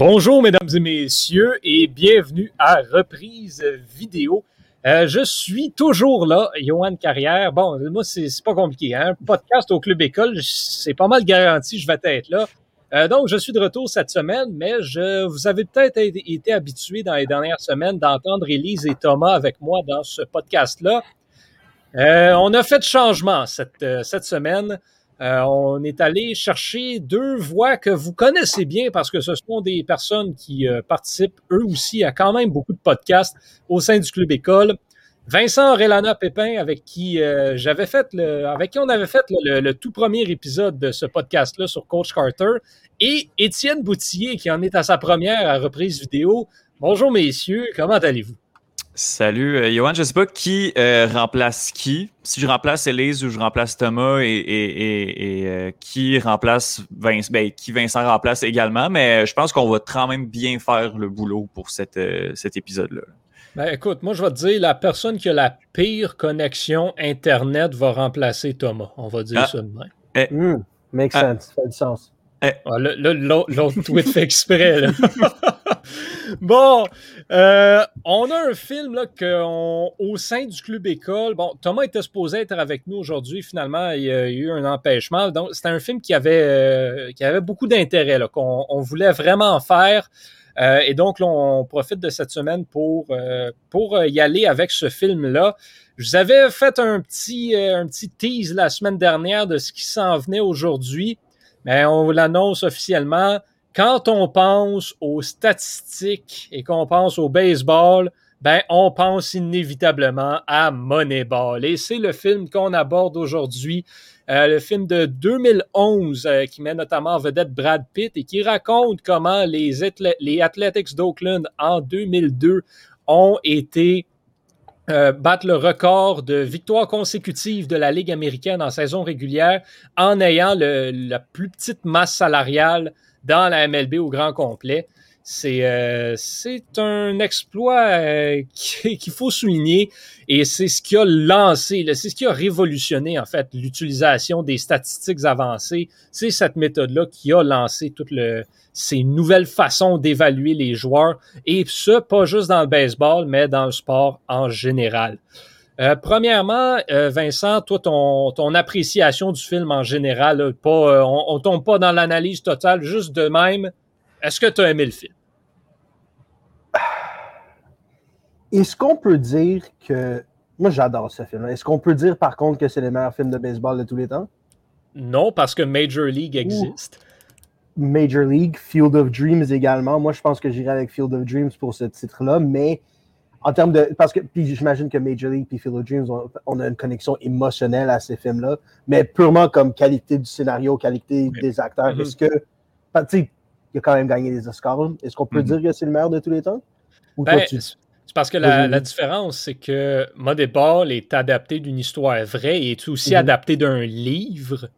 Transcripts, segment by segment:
Bonjour, mesdames et messieurs, et bienvenue à Reprise Vidéo. Euh, je suis toujours là, Johan Carrière. Bon, moi, c'est pas compliqué. Hein? Podcast au Club École, c'est pas mal garanti, je vais être là. Euh, donc, je suis de retour cette semaine, mais je vous avez peut-être été habitué dans les dernières semaines d'entendre Élise et Thomas avec moi dans ce podcast-là. Euh, on a fait de changement cette semaine. Euh, on est allé chercher deux voix que vous connaissez bien parce que ce sont des personnes qui euh, participent eux aussi à quand même beaucoup de podcasts au sein du Club École. Vincent Relana Pépin, avec qui euh, j'avais fait le, avec qui on avait fait le, tout premier épisode de ce podcast-là sur Coach Carter, et Étienne Boutillier, qui en est à sa première reprise vidéo. Bonjour messieurs, comment allez-vous? Salut, euh, Johan. Je sais pas qui euh, remplace qui. Si je remplace Elise ou je remplace Thomas et, euh, qui remplace Vincent, ben, qui Vincent remplace également, mais je pense qu'on va quand même bien faire le boulot pour cet épisode-là. Ben, écoute, moi je vais te dire, la personne qui a la pire connexion Internet va remplacer Thomas. On va dire ah. ça demain. Eh. Hmm, make ah. sense, ça fait du sens. Eh. Ah, l'autre tweet fait exprès. bon, euh, on a un film là, que au sein du club école. Bon, Thomas était supposé être avec nous aujourd'hui. Finalement, il y a eu un empêchement. Donc, c'était un film qui avait, euh, qui avait beaucoup d'intérêt, qu'on on voulait vraiment faire. Euh, et donc, là, on profite de cette semaine pour, pour y aller avec ce film-là. Je vous avais fait un petit, un petit tease la semaine dernière de ce qui s'en venait aujourd'hui. Mais on l'annonce officiellement. Quand on pense aux statistiques et qu'on pense au baseball, ben, on pense inévitablement à Moneyball. Et c'est le film qu'on aborde aujourd'hui, euh, le film de 2011 euh, qui met notamment en vedette Brad Pitt et qui raconte comment les, les Athletics d'Oakland en 2002 ont été euh, battre le record de victoires consécutives de la Ligue américaine en saison régulière en ayant la plus petite masse salariale dans la MLB au grand complet. C'est euh, un exploit euh, qu'il faut souligner et c'est ce qui a lancé, c'est ce qui a révolutionné en fait l'utilisation des statistiques avancées. C'est cette méthode-là qui a lancé toutes ces nouvelles façons d'évaluer les joueurs et ce, pas juste dans le baseball, mais dans le sport en général. Euh, premièrement, euh, Vincent, toi, ton, ton, appréciation du film en général, pas, euh, on, ne tombe pas dans l'analyse totale, juste de même. Est-ce que tu as aimé le film? Est-ce qu'on peut dire que. Moi, j'adore ce film. Est-ce qu'on peut dire, par contre, que c'est le meilleur film de baseball de tous les temps? Non, parce que Major League existe. Major League, Field of Dreams également. Moi, je pense que j'irai avec Field of Dreams pour ce titre-là, mais en termes de. Parce que puis j'imagine que Major League et of Dreams, on, a une connexion émotionnelle à ces films-là, mais purement comme qualité du scénario, qualité des acteurs. Mm-hmm. Est-ce que. Tu sais, il a quand même gagné des Oscars. Est-ce qu'on peut mm-hmm. dire que c'est le meilleur de tous les temps? Ben, c'est parce que la, différence, c'est que Moneyball est adapté d'une histoire vraie et est aussi mm-hmm. adapté d'un livre.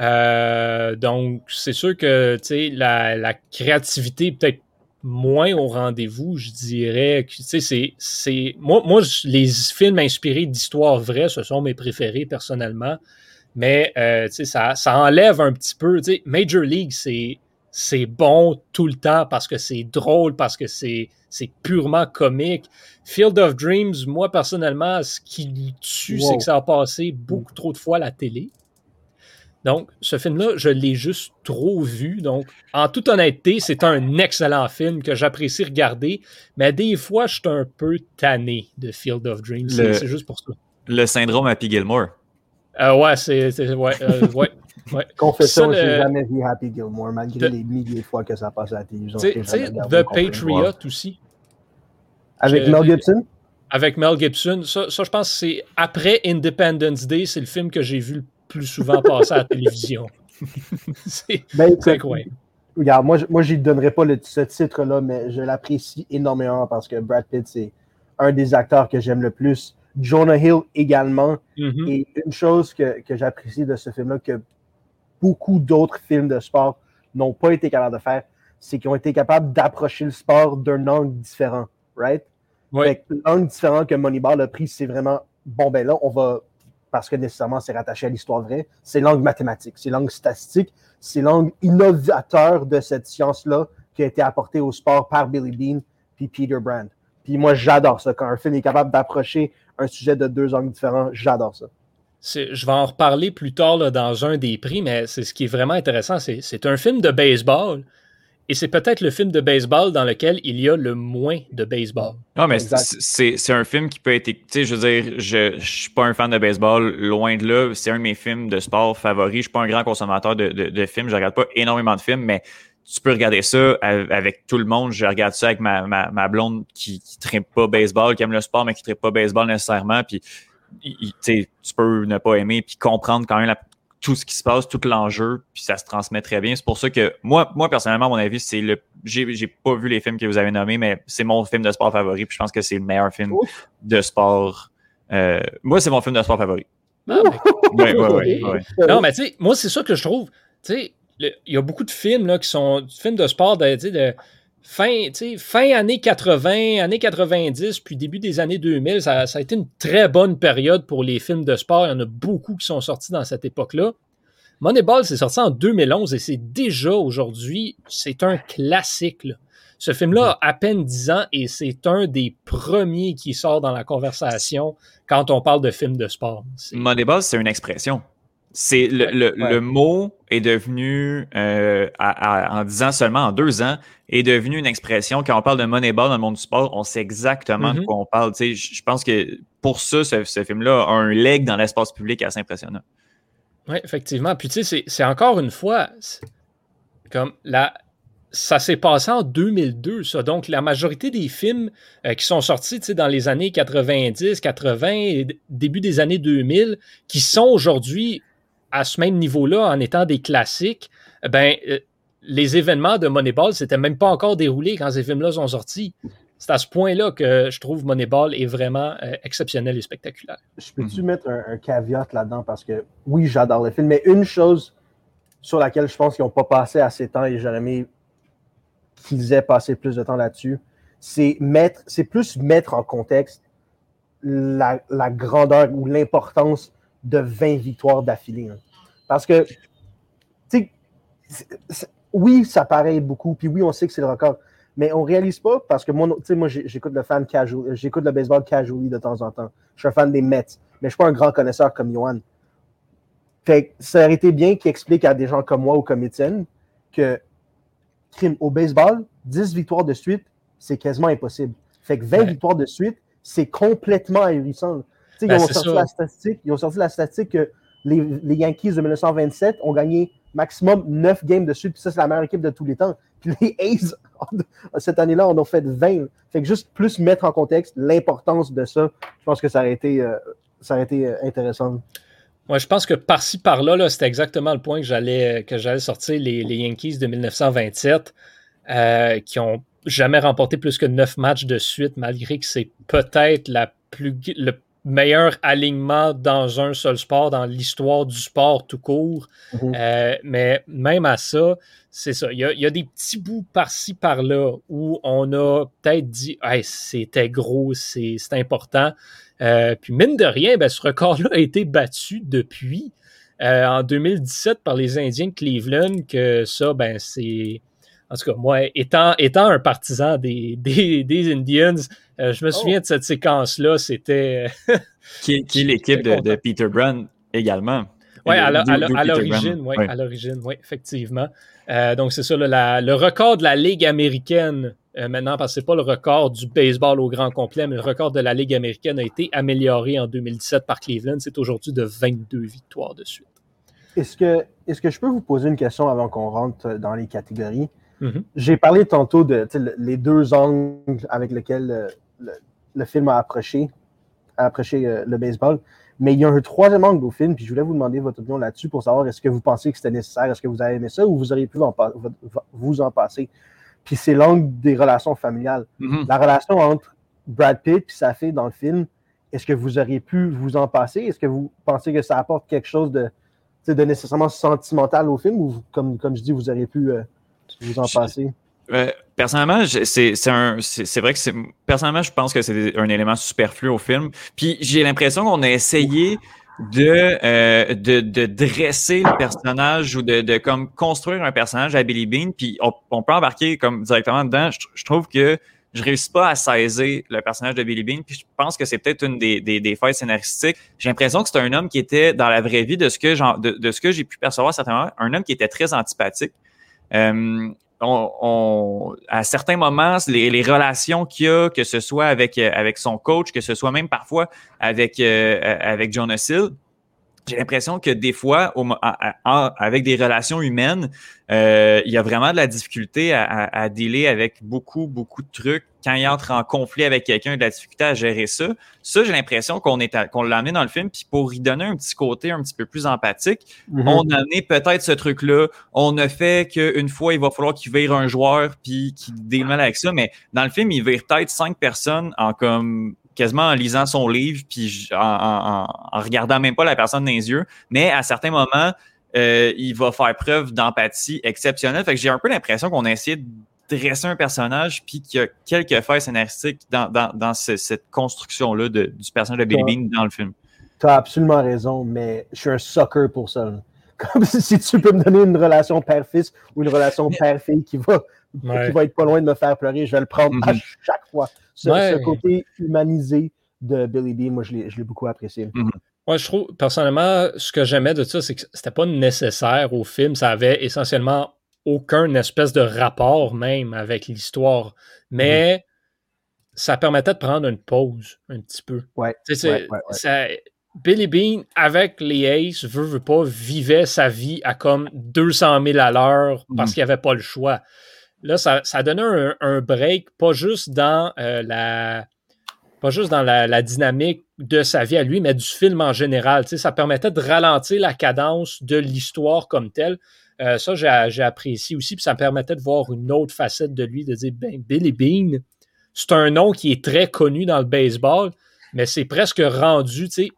Euh, donc, c'est sûr que la, la créativité peut-être moins au rendez-vous, je dirais. Tu sais, c'est, moi, moi, les films inspirés d'histoires vraies, ce sont mes préférés personnellement. Mais euh, tu sais, ça, ça enlève un petit peu. Tu sais, Major League, c'est, c'est bon tout le temps parce que c'est drôle, parce que c'est, c'est purement comique. Field of Dreams, moi personnellement, ce qui tue, c'est que ça a passé beaucoup trop de fois à la télé. Donc, ce film-là, je l'ai juste trop vu. Donc, en toute honnêteté, c'est un excellent film que j'apprécie regarder, mais des fois, je suis un peu tanné de Field of Dreams. C'est juste pour ça. Le syndrome Happy Gilmore. Euh, ouais, c'est. Ouais, euh, ouais, ouais. Confession, j'ai jamais vu Happy Gilmore, malgré les milliers de fois que ça passe à la télévision. Tu sais, The Patriot aussi. Avec Mel Gibson? Avec Mel Gibson. Ça, ça je pense que c'est après Independence Day, c'est le film que j'ai vu le plus souvent passer à la télévision. c'est ben, incroyable. Regarde, moi, moi je ne donnerai pas le, ce titre-là, mais je l'apprécie énormément parce que Brad Pitt, c'est un des acteurs que j'aime le plus. Jonah Hill également. Mm-hmm. Et une chose que, que j'apprécie de ce film-là, que beaucoup d'autres films de sport n'ont pas été capables de faire, c'est qu'ils ont été capables d'approcher le sport d'un angle différent, right? L'angle différent que Moneyball a pris, c'est vraiment, bon, ben là, on va parce que nécessairement c'est rattaché à l'histoire vraie, c'est l'angle mathématique, c'est l'angle statistique, c'est l'angle innovateur de cette science-là qui a été apporté au sport par Billy Bean puis Peter Brand. Puis moi, j'adore ça. Quand un film est capable d'approcher un sujet de deux angles différents, j'adore ça. Je vais en reparler plus tard dans un des prix, mais c'est ce qui est vraiment intéressant. C'est un film de baseball et c'est peut-être le film de baseball dans lequel il y a le moins de baseball. Non, mais c'est un film qui peut être. Tu sais, je veux dire, je, je suis pas un fan de baseball, loin de là. C'est un de mes films de sport favoris. Je suis pas un grand consommateur de, de, films. Je regarde pas énormément de films, mais tu peux regarder ça avec tout le monde. Je regarde ça avec ma, ma, ma blonde qui, qui ne pas baseball, qui aime le sport, mais qui ne pas baseball nécessairement. Puis, tu peux ne pas aimer, puis comprendre quand même tout ce qui se passe, tout l'enjeu, puis ça se transmet très bien. C'est pour ça que moi, moi personnellement, à mon avis, c'est le. J'ai pas vu les films que vous avez nommés, mais c'est mon film de sport favori, puis je pense que c'est le meilleur film de sport. Euh, moi, c'est mon film de sport favori. Ah, ben, non, mais tu sais, moi, c'est ça que je trouve. Tu sais, il y a beaucoup de films là, qui sont films de sport de, de fin, fin années 80, années 90, puis début des années 2000. Ça, a été une très bonne période pour les films de sport. Il y en a beaucoup qui sont sortis dans cette époque-là. Moneyball, c'est sorti en 2011 et c'est déjà aujourd'hui, c'est un classique. Ce film-là a à peine 10 ans et c'est un des premiers qui sort dans la conversation quand on parle de films de sport. Moneyball, c'est une expression. C'est le, mot est devenu, euh, en dix ans seulement, en deux ans, est devenu une expression. Quand on parle de Moneyball dans le monde du sport, on sait exactement de mm-hmm. quoi on parle. Je pense que pour ça, ce, film-là a un leg dans l'espace public assez impressionnant. Oui, effectivement. Puis tu sais, c'est encore une fois, comme la, ça s'est passé en 2002, ça. Donc, la majorité des films euh, qui sont sortis dans les années 90, 80 et début des années 2000, qui sont aujourd'hui à ce même niveau-là en étant des classiques, ben, euh, les événements de Moneyball, c'était même pas encore déroulé quand ces films-là sont sortis. C'est à ce point-là que je trouve Moneyball est vraiment euh, exceptionnel et spectaculaire. Je peux-tu mhm. mettre un, caveat là-dedans? Parce que oui, j'adore le film, mais une chose sur laquelle je pense qu'ils n'ont pas passé assez de temps et j'aurais aimé qu'ils aient passé plus de temps là-dessus, c'est mettre, c'est plus mettre en contexte la, la grandeur ou l'importance de 20 victoires d'affilée. Hein. Parce que, tu sais, oui, ça paraît beaucoup, puis oui, on sait que c'est le record, mais on réalise pas parce que moi, moi, j'écoute le fan casual, j'écoute le baseball casually de temps en temps. Je suis un fan des Mets, mais je suis pas un grand connaisseur comme Johan. Fait ça aurait été bien qu'il explique à des gens comme moi ou comme Étienne que au baseball, 10 victoires de suite, c'est quasiment impossible. Fait que 20 victoires de suite, c'est complètement ahurissant. Ben, ils, ont sorti la statistique, ils ont sorti la statistique que les, Yankees de 1927 ont gagné maximum 9 games de suite, puis ça, c'est la meilleure équipe de tous les temps. Puis les A's, cette année-là, en ont fait 20. Fait que juste plus mettre en contexte l'importance de ça, je pense que ça aurait été, euh, ça aurait été euh, intéressant. Moi, je pense que par-ci, par-là, -là, c'était exactement le point que j'allais, que j'allais sortir les, Yankees de 1927, euh, qui ont jamais remporté plus que 9 matchs de suite, malgré que c'est peut-être la plus, le meilleur alignement dans un seul sport, dans l'histoire du sport tout court. Mhm. Euh, mais même à ça, c'est ça. Il y, a, des petits bouts par-ci, par-là où on a peut-être dit hey, c'était gros, c'est important. Euh, puis mine de rien, ben, ce record-là a été battu depuis euh, en 2017 par les Indiens de Cleveland, que ça, ben, c'est en tout cas, moi, étant, étant un partisan des, des, Indians, euh, je me souviens de cette séquence-là. C'était. qui, est l'équipe de, Peter Brown également. Oui, à l'origine, oui, à l'origine, oui, effectivement. Euh, donc, c'est ça, le record de la Ligue américaine, euh, maintenant, parce que ce pas le record du baseball au grand complet, mais le record de la Ligue américaine a été amélioré en 2017 par Cleveland. C'est aujourd'hui de 22 victoires de suite. Est-ce que, est que je peux vous poser une question avant qu'on rentre dans les catégories? Mhm. J'ai parlé tantôt de les deux angles avec lesquels euh, le, film a approché, euh, le baseball. Mais il y a un troisième angle au film, puis je voulais vous demander votre opinion là-dessus pour savoir est-ce que vous pensez que c'était nécessaire, est-ce que vous avez aimé ça ou vous auriez pu vous en passer. Puis c'est l'angle des relations familiales. Mhm. La relation entre Brad Pitt et sa fille dans le film, est-ce que vous auriez pu vous en passer? Est-ce que vous pensez que ça apporte quelque chose de, de nécessairement sentimental au film ou, comme, comme je dis, vous auriez pu euh, vous en passez? Euh, personnellement, c'est vrai que personnellement, je pense que c'est un élément superflu au film. Puis j'ai l'impression qu'on a essayé de, de, de, dresser le personnage ou de, de comme construire un personnage à Billy Bean, puis on, peut embarquer comme directement dedans. Je, trouve que je réussis pas à saisir le personnage de Billy Bean, puis je pense que c'est peut-être une des, des, des failles scénaristiques. J'ai l'impression que c'est un homme qui était dans la vraie vie de ce que de ce que j'ai pu percevoir certainement, un homme qui était très antipathique. Euh, on, à certains moments, les, les relations qu'il a, que ce soit avec, euh, avec son coach, que ce soit même parfois avec, euh, avec Jonas Hill, j'ai l'impression que des fois, avec des relations humaines, euh, il y a vraiment de la difficulté à, à, dealer avec beaucoup, beaucoup de trucs. Quand il entre en conflit avec quelqu'un, de la difficulté à gérer ça. Ça, j'ai l'impression qu'on est qu'on l'a amené dans le film, puis pour y donner un petit côté un petit peu plus empathique, mm-hmm. on a amené peut-être ce truc-là. On a fait qu'une fois, il va falloir qu'il vire un joueur, puis qu'il démêle avec ça, mais dans le film, il vire peut-être cinq personnes en comme quasiment en lisant son livre, puis en, en, en, regardant même pas la personne dans les yeux. Mais à certains moments, euh, il va faire preuve d'empathie exceptionnelle. Fait que j'ai un peu l'impression qu'on a essayé de dresser un personnage, puis qu'il y a quelques failles scénaristiques dans, dans, dans cette construction-là du personnage de Billy Bean dans le film. Tu as absolument raison, mais je suis un sucker pour ça. Comme si tu peux me donner une relation père-fils ou une relation père-fille qui va, qui va être pas loin de me faire pleurer, je vais le prendre à mm-hmm. chaque fois ce, côté humanisé de Billy Bean, moi, je l'ai beaucoup apprécié. Moi, mhm. je trouve, personnellement, ce que j'aimais de ça, c'est que c'était pas nécessaire au film. Ça avait essentiellement aucun espèce de rapport même avec l'histoire. Mais mhm. ça permettait de prendre une pause un petit peu. Ouais, Billy Bean, avec les Aces, veut, veut pas, vivait sa vie à comme 200 000 à l'heure parce mhm. qu'il avait pas le choix. Là, ça, ça donnait un, break, pas juste dans euh, la pas juste dans la, dynamique de sa vie à lui, mais du film en général. Ça permettait de ralentir la cadence de l'histoire comme telle. Euh, ça, j'ai apprécié aussi. Puis ça me permettait de voir une autre facette de lui, de dire, ben, Billy Bean, c'est un nom qui est très connu dans le baseball, mais c'est presque rendu, tu sais,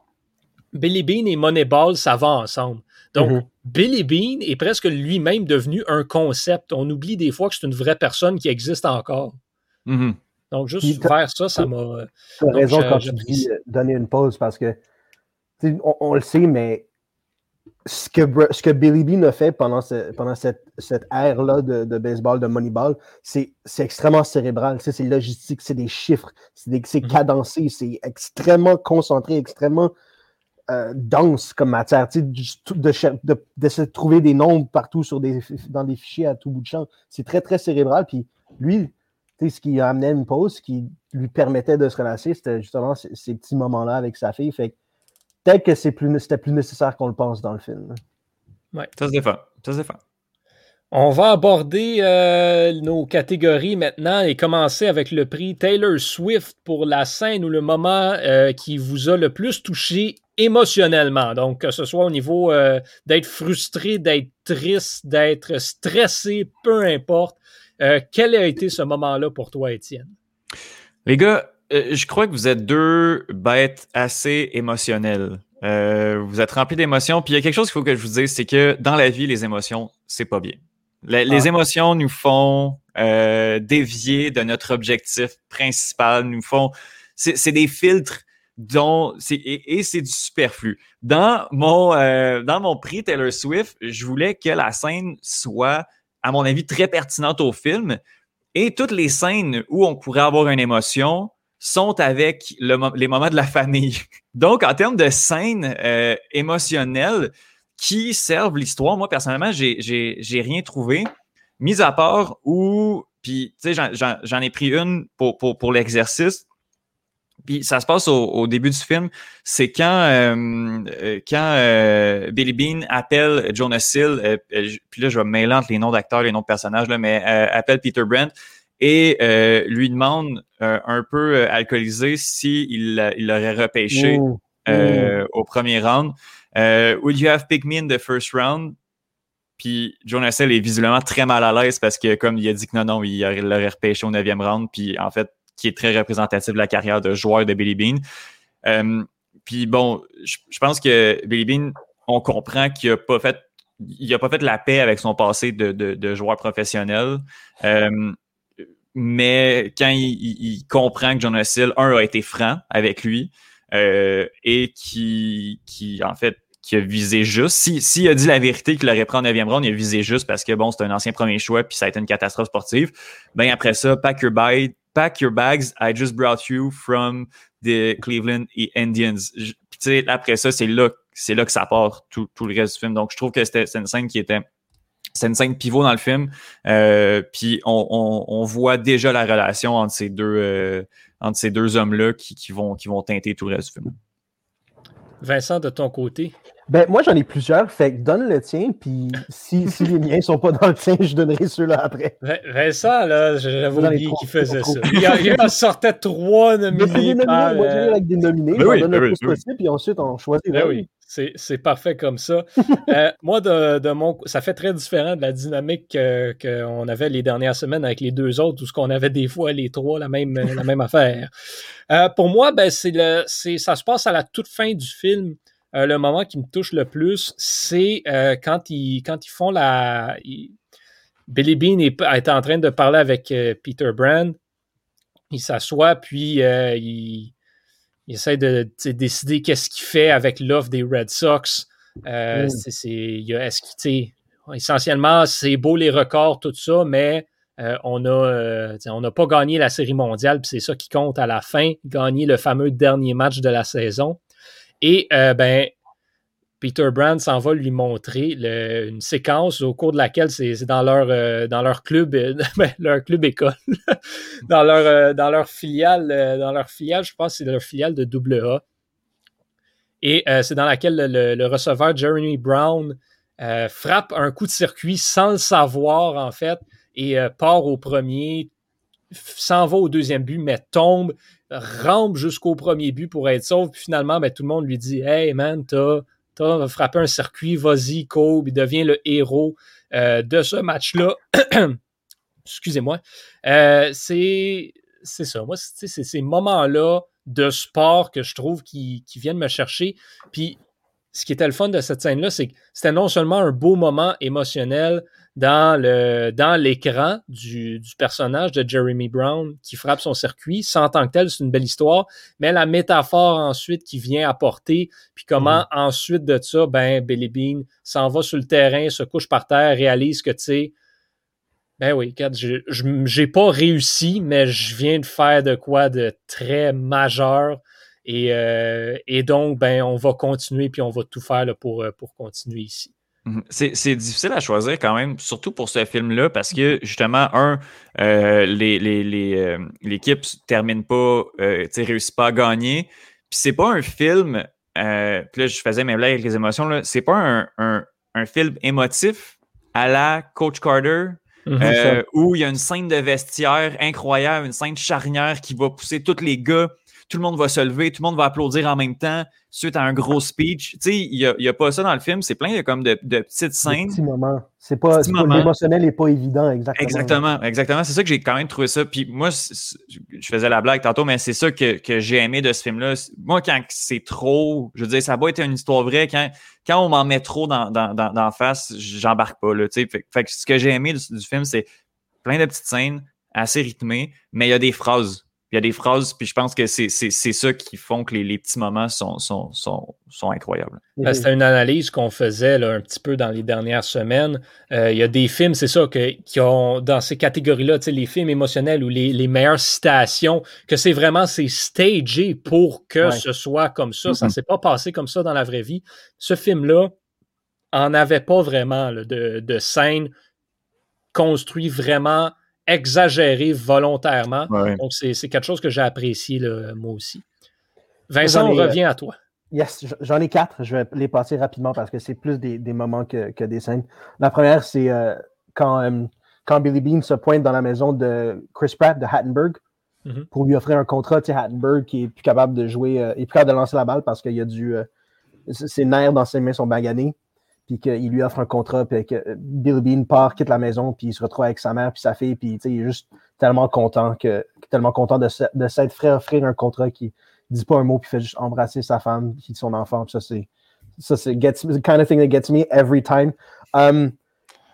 Billy Bean et Moneyball, ça va ensemble. Donc, mhm. Billy Bean est presque lui-même devenu un concept. On oublie des fois que c'est une vraie personne qui existe encore. Mhm. Donc, juste faire ça, ça m'a. Tu as raison quand tu dis euh, donner une pause parce que on, le sait, mais ce que, ce que Billy Bean a fait pendant, pendant cette, cette ère-là de, de, baseball, de Moneyball, c'est extrêmement cérébral. C'est logistique, c'est des chiffres, c'est mhm. cadencé, c'est extrêmement concentré, extrêmement euh, dense comme matière, de, de, de, trouver des nombres partout sur des, dans des fichiers à tout bout de champ. C'est très, très cérébral. Puis lui, ce qui amenait une pause, ce qui lui permettait de se relâcher, c'était justement ces, petits moments-là avec sa fille. Fait peut-être que c'était plus, plus nécessaire qu'on le pense dans le film. Ouais. Ça se défend. Ça se défend. On va aborder euh, nos catégories maintenant et commencer avec le prix Taylor Swift pour la scène ou le moment euh, qui vous a le plus touché émotionnellement. Donc, que ce soit au niveau euh, d'être frustré, d'être triste, d'être stressé, peu importe. quel a été ce moment-là pour toi, Étienne? Les gars, je crois que vous êtes deux bêtes assez émotionnelles. vous êtes remplis d'émotions. Puis il y a quelque chose qu'il faut que je vous dise, c'est que dans la vie, les émotions, c'est pas bien. Les, ah. émotions nous font euh, dévier de notre objectif principal, nous font. C'est des filtres et, c'est du superflu. Dans mon euh, dans mon prix Taylor Swift, je voulais que la scène soit, à mon avis, très pertinente au film. Et toutes les scènes où on pourrait avoir une émotion sont avec les moments de la famille. Donc, en termes de scènes euh, émotionnelles, qui servent l'histoire. Moi, personnellement, j'ai rien trouvé, mis à part où, puis, tu sais, j'en ai pris une pour, pour, pour l'exercice. Puis ça se passe au, début du film. C'est quand, euh, euh, quand euh, Billy Bean appelle Jonas Hill, puis là, je vais me mêler entre les noms d'acteurs les noms de personnages, là, mais appelle Peter Brent et lui demande un peu alcoolisé s'il il l'aurait repêché au premier round. Euh, would you have picked me in the first round? Puis Jonas Hill est visiblement très mal à l'aise parce que comme il a dit que non, non, il l'aurait repêché au 9e round, puis en fait, qui est très représentatif de la carrière de joueur de Billy Bean. Euh, puis bon, je, pense que Billy Bean, on comprend qu'il n'a pas fait il a pas fait la paix avec son passé de, de, joueur professionnel. Euh, mais quand il, il, comprend que Jonas Hill, un, a été franc avec lui, euh, et qui, qui, en fait, qui a visé juste. S'il si, a dit la vérité qu'il aurait pris en 9e round, il a visé juste parce que bon, c'est un ancien premier choix puis ça a été une catastrophe sportive. Ben après ça, pack your, bag, pack your bags, I just brought you from the Cleveland Indians. Sais, après ça, c'est là, c'est là que ça part tout, tout, le reste du film. Donc je trouve que c'était une scène qui était. C'est une scène pivot dans le film. Euh, puis on, on, on, voit déjà la relation entre ces deux, euh, entre ces deux hommes-là qui, qui, vont, qui vont teinter tout le reste du film. Vincent, de ton côté? Ben, moi, j'en ai plusieurs. Fait que donne le tien, puis si, si les miens sont pas dans le tien, je donnerai ceux-là après. Vincent, là, j'avais oublié qu'il faisait ça. Il, en sortait trois nominés. Par, moi, j'arrive avec des nominés. Ben on donne le plus possible, puis ensuite, on choisit. Ben oui. C'est parfait comme ça. euh, moi, de, de, mon ça fait très différent de la dynamique qu'on avait les dernières semaines avec les deux autres, où ce qu'on avait des fois les trois la même, la même affaire. Euh, pour moi, ben, c'est le, ça se passe à la toute fin du film. Euh, le moment qui me touche le plus, c'est euh, quand, ils, quand ils font la. Billy Bean est, est, en train de parler avec Peter Brand. Il s'assoit, puis il, il, essaie de, décider qu'est-ce qu'il fait avec l'offre des Red Sox. Mm. c'est, essentiellement, c'est beau les records, tout ça, mais on n'a pas gagné la série mondiale, puis c'est ça qui compte à la fin, gagner le fameux dernier match de la saison. Et euh, ben, Peter Brand s'en va lui montrer une séquence au cours de laquelle c'est dans leur, euh, dans leur club, euh, ben, leur club école, dans, leur, filiale, je pense c'est leur filiale de AA. Et c'est dans laquelle le, receveur Jeremy Brown frappe un coup de circuit sans le savoir, en fait, et part au premier, s'en va au deuxième but, mais tombe, rampe jusqu'au premier but pour être sauve. Puis finalement, ben, tout le monde lui dit Hey man, t'as as frappé un circuit, vas-y, Kobe, il devient le héros euh, de ce match-là. Excusez-moi. Euh, c'est ça. Moi, c'est ces moments-là de sport que je trouve qui, qui viennent me chercher. Puis ce qui était le fun de cette scène-là, c'est que c'était non seulement un beau moment émotionnel, dans le dans l'écran du, du, personnage de Jeremy Brown qui frappe son circuit. Sans tant que tel, c'est une belle histoire, mais la métaphore ensuite qui vient apporter, puis comment mm-hmm. ensuite de ça, ben Billy Bean s'en va sur le terrain, se couche par terre, réalise que tu sais, ben oui, je j'ai pas réussi, mais je viens de faire de quoi de très majeur. Et, euh, et donc, ben, on va continuer, puis on va tout faire là, pour, pour continuer ici. Mhm. C'est difficile à choisir quand même, surtout pour ce film-là, parce que justement, un, euh, l'équipe les, les, euh, termine pas, euh, réussit pas à gagner. Puis c'est pas un film, euh, puis là je faisais mes blagues avec les émotions, c'est pas un, un, un, film émotif à la Coach Carter, mhm. euh, où il y a une scène de vestiaire incroyable, une scène charnière qui va pousser tous les gars tout le monde va se lever, tout le monde va applaudir en même temps suite à un gros speech. Tu sais, il n'y a, pas ça dans le film. C'est plein de, comme de, petites scènes. Des petits moments. C'est pas, l'émotionnel n'est pas évident, exactement. Exactement, exactement. C'est ça que j'ai quand même trouvé ça. Puis moi, je faisais la blague tantôt, mais c'est ça que, j'ai aimé de ce film-là. Moi, quand c'est trop, je veux dire, ça va être une histoire vraie. Quand, quand on m'en met trop dans, dans, dans, face, j'embarque pas. Là, fait, fait que ce que j'ai aimé du, du film, c'est plein de petites scènes assez rythmées, mais il y a des phrases il y a des phrases, puis je pense que c'est ça qui font que les, petits moments sont, sont, sont, sont incroyables. Ben, c'était une analyse qu'on faisait là, un petit peu dans les dernières semaines. Euh, il y a des films, c'est ça, que, qui ont dans ces catégories-là, les films émotionnels ou les, les meilleures citations, que c'est vraiment c'est stagé pour que ce soit comme ça. Ça ne s'est pas passé comme ça dans la vraie vie. Ce film-là en avait pas vraiment de, de scène construit vraiment exagéré volontairement. Donc, c'est quelque chose que j'ai apprécié, moi aussi. Vincent, on revient à toi. Yes, j'en ai quatre. Je vais les passer rapidement parce que c'est plus des, moments que, des scènes. La première, c'est euh, quand, euh, quand Billy Bean se pointe dans la maison de Chris Pratt de Hattenberg mm-hmm. pour lui offrir un contrat. Tu Hattenberg qui est plus capable de jouer, euh, est plus capable de lancer la balle parce qu'il y a du. ses nerfs dans ses mains sont baganés puis qu'il lui offre un contrat, puis que Bill Bean part, quitte la maison, puis il se retrouve avec sa mère puis sa fille, puis il est juste tellement content que tellement content de, s'être fait offrir un contrat qui dit pas un mot puis fait juste embrasser sa femme puis son enfant. Puis ça c'est ça c'est gets the kind of thing that gets me every time. Um,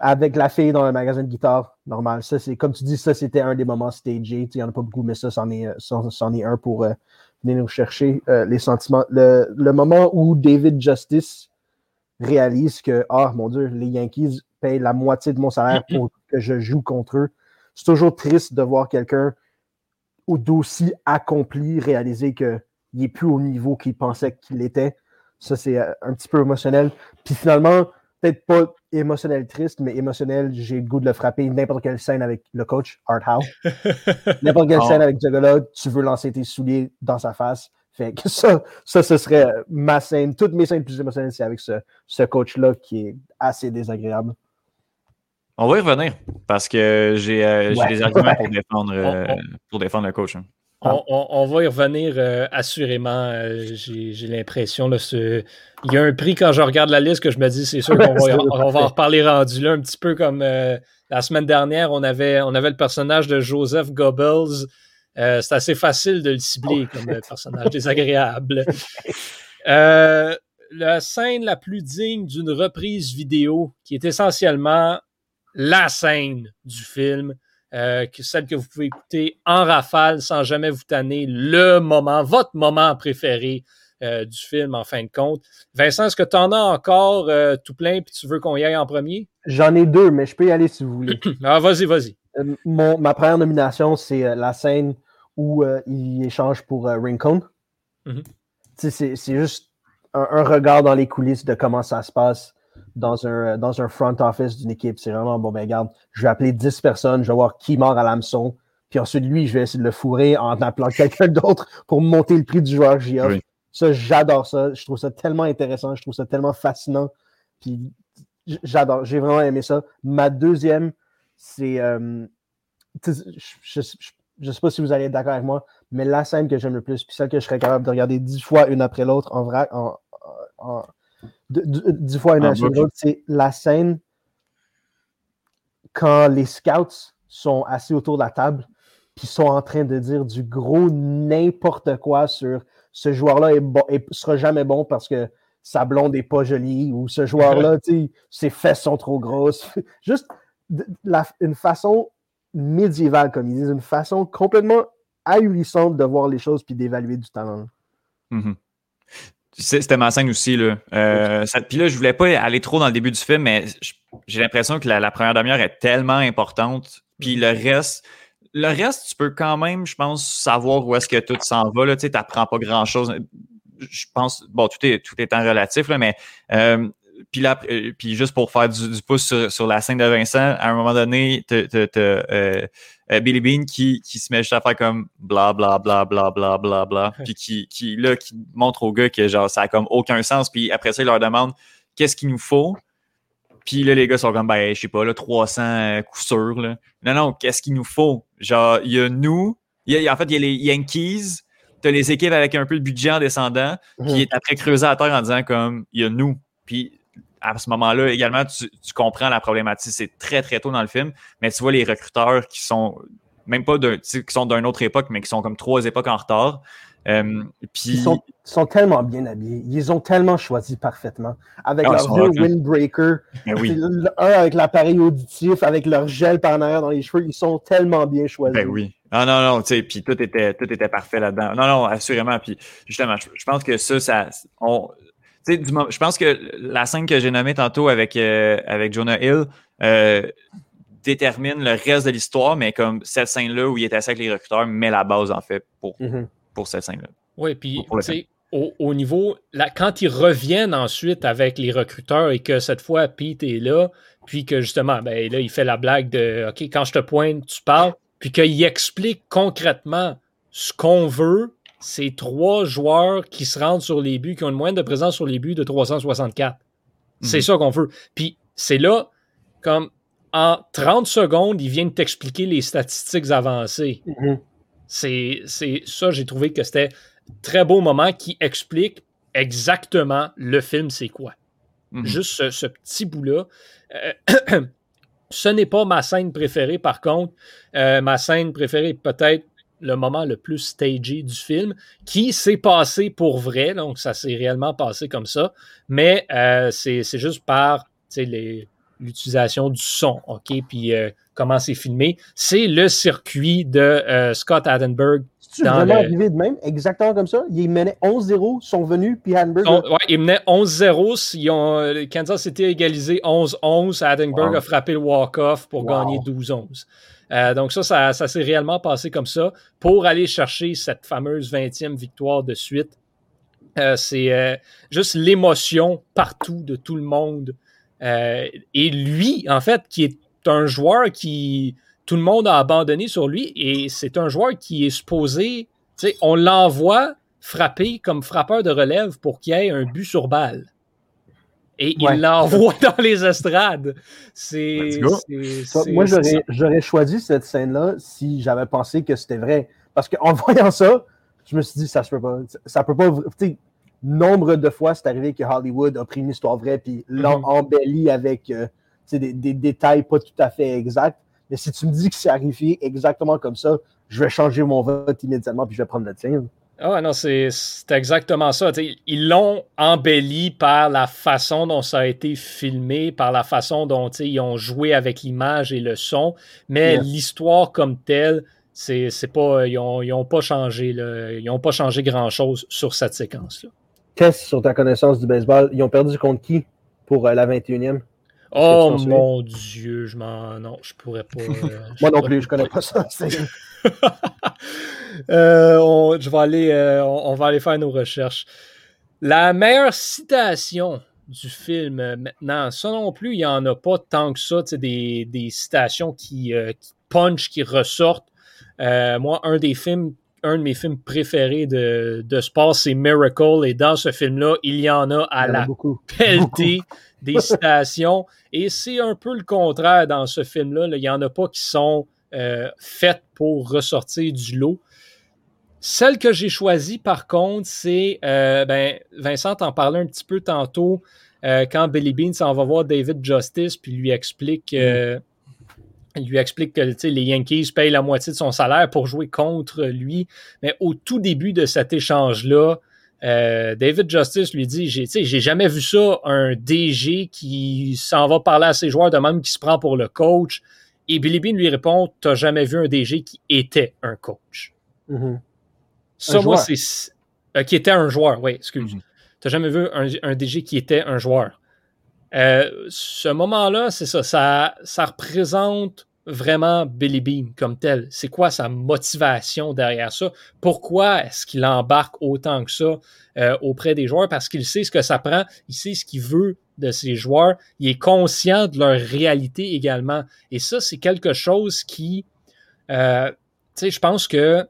avec la fille dans le magasin de guitare, normal. Ça, c'est comme tu dis, ça, c'était un des moments stagés. Il n'y en a pas beaucoup, mais ça, c'en est, est un pour, euh, venez nous chercher euh, les sentiments. Le, le, moment où David Justice réalise que, ah, mon Dieu, les Yankees payent la moitié de mon salaire pour que je joue contre eux. C'est toujours triste de voir quelqu'un d'aussi accompli réaliser qu'il n'est plus au niveau qu'il pensait qu'il était. Ça, c'est euh, un petit peu émotionnel. Puis finalement, peut-être pas émotionnel triste, mais émotionnel, j'ai le goût de le frapper n'importe quelle scène avec le coach, Art Howe. n'importe quelle ah. scène avec Juggalo, tu veux lancer tes souliers dans sa face. Fait que ça, ça, ce serait ma scène. Toutes mes scènes plus émotionnelles, c'est avec ce, ce coach-là qui est assez désagréable. On va y revenir parce que j'ai euh, des arguments pour défendre, euh, pour défendre le coach. Hein. On, va y revenir euh, assurément. j'ai l'impression. Il y a un prix quand je regarde la liste que je me dis, c'est sûr qu'on va, on va en reparler rendu là, un petit peu comme la semaine dernière, on avait, on avait le personnage de Joseph Goebbels. C'est assez facile de le cibler oh. comme personnage désagréable. la scène la plus digne d'une reprise vidéo, qui est essentiellement la scène du film, euh, celle que vous pouvez écouter en rafale sans jamais vous tanner, le moment, votre moment préféré euh, du film en fin de compte. Vincent, est-ce que tu en as encore euh, tout plein puis tu veux qu'on y aille en premier? J'en ai deux, mais je peux y aller si vous voulez. ah, vas-y, vas-y. Ma première nomination, c'est la scène où il échange pour Rincon. Mm-hmm. C'est juste un, regard dans les coulisses de comment ça se passe dans un, dans un front office d'une équipe. C'est vraiment, bon, ben regarde, je vais appeler 10 personnes, je vais voir qui mord à l'hameçon. Puis ensuite, lui, je vais essayer de le fourrer en appelant quelqu'un d'autre pour monter le prix du joueur que j'y offre. Ça, j'adore ça. Je trouve ça tellement intéressant. Je trouve ça tellement fascinant. Puis j'adore. J'ai vraiment aimé ça. Ma deuxième, c'est. Euh, je ne sais pas si vous allez être d'accord avec moi, mais la scène que j'aime le plus, puis celle que je serais capable de regarder dix fois une après l'autre en, vrai, en, en, dix fois une ah, c'est la scène quand les scouts sont assis autour de la table puis sont en train de dire du gros n'importe quoi sur ce joueur-là et bon, sera jamais bon parce que sa blonde n'est pas jolie ou ce joueur-là, ses fesses sont trop grosses. Juste une façon médiévale, comme ils disent, une façon complètement ahurissante de voir les choses puis d'évaluer du talent. Mm-hmm. C'était ma scène aussi. Là. Euh, puis là, je voulais pas aller trop dans le début du film, mais j'ai l'impression que la, première demi-heure est tellement importante. Puis le reste, le reste, tu peux quand même, je pense, savoir où est-ce que tout s'en va. Tu n'apprends pas grand-chose. Je pense, bon, tout est tout est en relatif, là, mais euh, puis là, euh, puis juste pour faire du, pouce sur, la scène de Vincent, à un moment donné, tu euh, euh, Billy Bean qui, qui se met juste à faire comme bla bla bla bla bla bla bla, puis qui, qui là qui montre aux gars que genre ça a comme aucun sens, puis après ça il leur demande qu'est-ce qu'il nous faut, puis là les gars sont comme ben je sais pas là 300 coups sûrs là. Non non qu'est-ce qu'il nous faut, genre il y a nous, y a, en fait il y a les Yankees t'as les équipes avec un peu de budget en descendant, mhm. est après creusé à terre en disant comme il y a nous. Puis à ce moment-là, également, tu, comprends la problématique. C'est très, très tôt dans le film, mais tu vois les recruteurs qui sont même pas d'un, qui sont d'une autre époque, mais qui sont comme trois époques en retard. Euh, puis... Ils sont, tellement bien habillés. Ils ont tellement choisi parfaitement. Avec ah, leur vieux windbreaker, ben un avec l'appareil auditif, avec leur gel par en arrière dans les cheveux, ils sont tellement bien choisis. Ben oui. Ah non, non, tu sais, puis tout était, tout était parfait là-dedans. Non, non, assurément. Puis justement, je, pense que ça, ça on, je pense que la scène que j'ai nommée tantôt avec, euh, avec Jonah Hill euh, détermine le reste de l'histoire, mais comme cette scène-là où il est assis avec les recruteurs met la base, en fait, pour, mm-hmm. pour cette scène-là. Oui, puis, au, au, niveau, quand ils reviennent ensuite avec les recruteurs et que cette fois Pete est là, puis que justement, ben là, il fait la blague de OK, quand je te pointe, tu parles, puis qu'il explique concrètement ce qu'on veut, c'est trois joueurs qui se rendent sur les buts, qui ont une moyenne de présence sur les buts de 364. C'est mhm. ça qu'on veut. Puis c'est là, comme en 30 secondes, ils viennent t'expliquer les statistiques avancées. Mhm. C'est ça, j'ai trouvé que c'était très beau moment qui explique exactement le film, c'est quoi. Mhm. Juste ce, petit bout-là. Euh, ce n'est pas ma scène préférée, par contre. Euh, ma scène préférée, peut-être le moment le plus stagé du film, qui s'est passé pour vrai, donc ça s'est réellement passé comme ça, mais euh, c'est juste par l'utilisation du son, OK, puis euh, comment c'est filmé. C'est le circuit de euh, Scott Adenberg C'est vraiment arrivé de même, exactement comme ça? Ils menaient 11-0, sont venus, puis Hanberg. ouais, ils menaient 11-0. Kansas City a égalisé 11-11. Addenberg a frappé le walk-off pour gagner 12-11. Euh, donc, ça, ça, s'est réellement passé comme ça pour aller chercher cette fameuse 20e victoire de suite. Euh, c'est euh, juste l'émotion partout de tout le monde. et lui, en fait, qui est un joueur qui tout le monde a abandonné sur lui et c'est un joueur qui est supposé, on l'envoie frapper comme frappeur de relève pour qu'il ait un but sur balle. Et il l'envoie dans les estrades. C'est. Moi, j'aurais choisi cette scène-là si j'avais pensé que c'était vrai. Parce qu'en voyant ça, je me suis dit, ça se peut pas. Ça peut pas. Nombre de fois, c'est arrivé que Hollywood a pris une histoire vraie puis l'a mhm. embelli avec euh, des, des, détails pas tout à fait exacts. Mais si tu me dis que c'est arrivé exactement comme ça, je vais changer mon vote immédiatement puis je vais prendre le tien. Ah non, c'est exactement ça. ils l'ont embelli par la façon dont ça a été filmé, par la façon dont ils ont joué avec l'image et le son, mais l'histoire comme telle, c'est pas, ils n'ont pas changé. ils pas changé grand-chose sur cette séquence-là. Qu'est-ce sur ta connaissance du baseball? Ils ont perdu contre qui pour euh, la 21e? Oh mon Dieu, je m'en. Non, je pourrais pas. Euh, Moi non plus, je connais pas ça. Euh, on, je vais aller, euh, on, va aller faire nos recherches. La meilleure citation du film maintenant, ça non plus, il n'y en a pas tant que ça, des, des citations qui, qui punch, qui ressortent. moi, un des films un de mes films préférés de, de sport, c'est Miracle. Et dans ce film-là, il y en a à la pelletée des citations. Et c'est un peu le contraire dans ce film-là. Il n'y en a pas qui sont euh, faites pour ressortir du lot. Celle que j'ai choisie, par contre, c'est, euh, ben, Vincent en parlait un petit peu tantôt, euh, quand Billy Bean s'en va voir David Justice, puis lui explique, mm. lui explique que les Yankees payent la moitié de son salaire pour jouer contre lui. Mais au tout début de cet échange-là, David Justice lui dit j'ai, j'ai jamais vu ça, un DG qui s'en va parler à ses joueurs de même qui se prend pour le coach. Et Billy Bean lui répond T'as jamais vu un DG qui était un coach. Mm-hmm. Ça, moi, c'est. Euh, qui était un joueur, oui, excuse. Mm-hmm. T'as jamais vu un, DG qui était un joueur. Euh, ce moment-là, c'est ça, ça. Ça représente vraiment Billy Bean comme tel? C'est quoi sa motivation derrière ça? Pourquoi est-ce qu'il embarque autant que ça euh, auprès des joueurs? Parce qu'il sait ce que ça prend, il sait ce qu'il veut de ses joueurs, il est conscient de leur réalité également. Et ça, c'est quelque chose qui, euh, tu sais, je pense que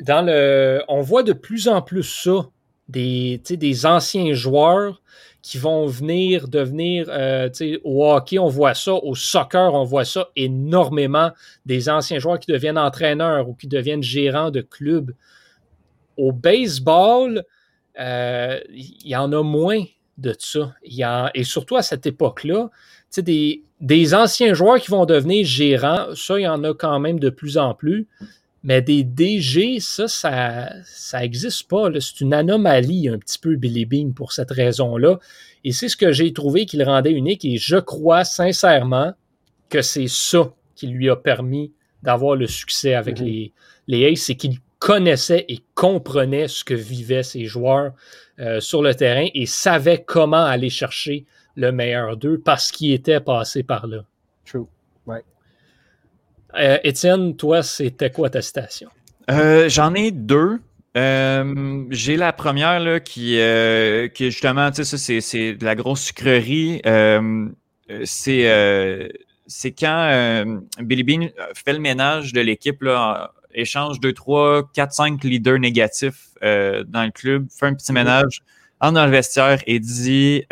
dans le, on voit de plus en plus ça, des, des anciens joueurs qui vont venir devenir, euh, au hockey, on voit ça, au soccer, on voit ça énormément, des anciens joueurs qui deviennent entraîneurs ou qui deviennent gérants de clubs. Au baseball, euh, il y en a moins de ça. Y a, et surtout à cette époque-là, des anciens joueurs qui vont devenir gérants, ça, il y en a quand même de plus en plus. Mais des DG, ça, ça, ça existe pas. C'est une anomalie un petit peu Billy Bean pour cette raison-là. Et c'est ce que j'ai trouvé qui le rendait unique. Et je crois sincèrement que c'est ça qui lui a permis d'avoir le succès avec mhm. les, les Aces, c'est qu'il connaissait et comprenait ce que vivaient ses joueurs euh, sur le terrain et savait comment aller chercher le meilleur d'eux parce qu'il était passé par là. True. Euh, Étienne, toi, c'était quoi ta citation? Euh, j'en ai deux. Euh, j'ai la première là, qui, qui justement, tu sais, c'est de la grosse sucrerie. c'est c'est quand Billy Bean fait le ménage de l'équipe, échange 2, 3, 4, 5 leaders négatifs dans le club, fait un petit ménage, entre dans le vestiaire et dit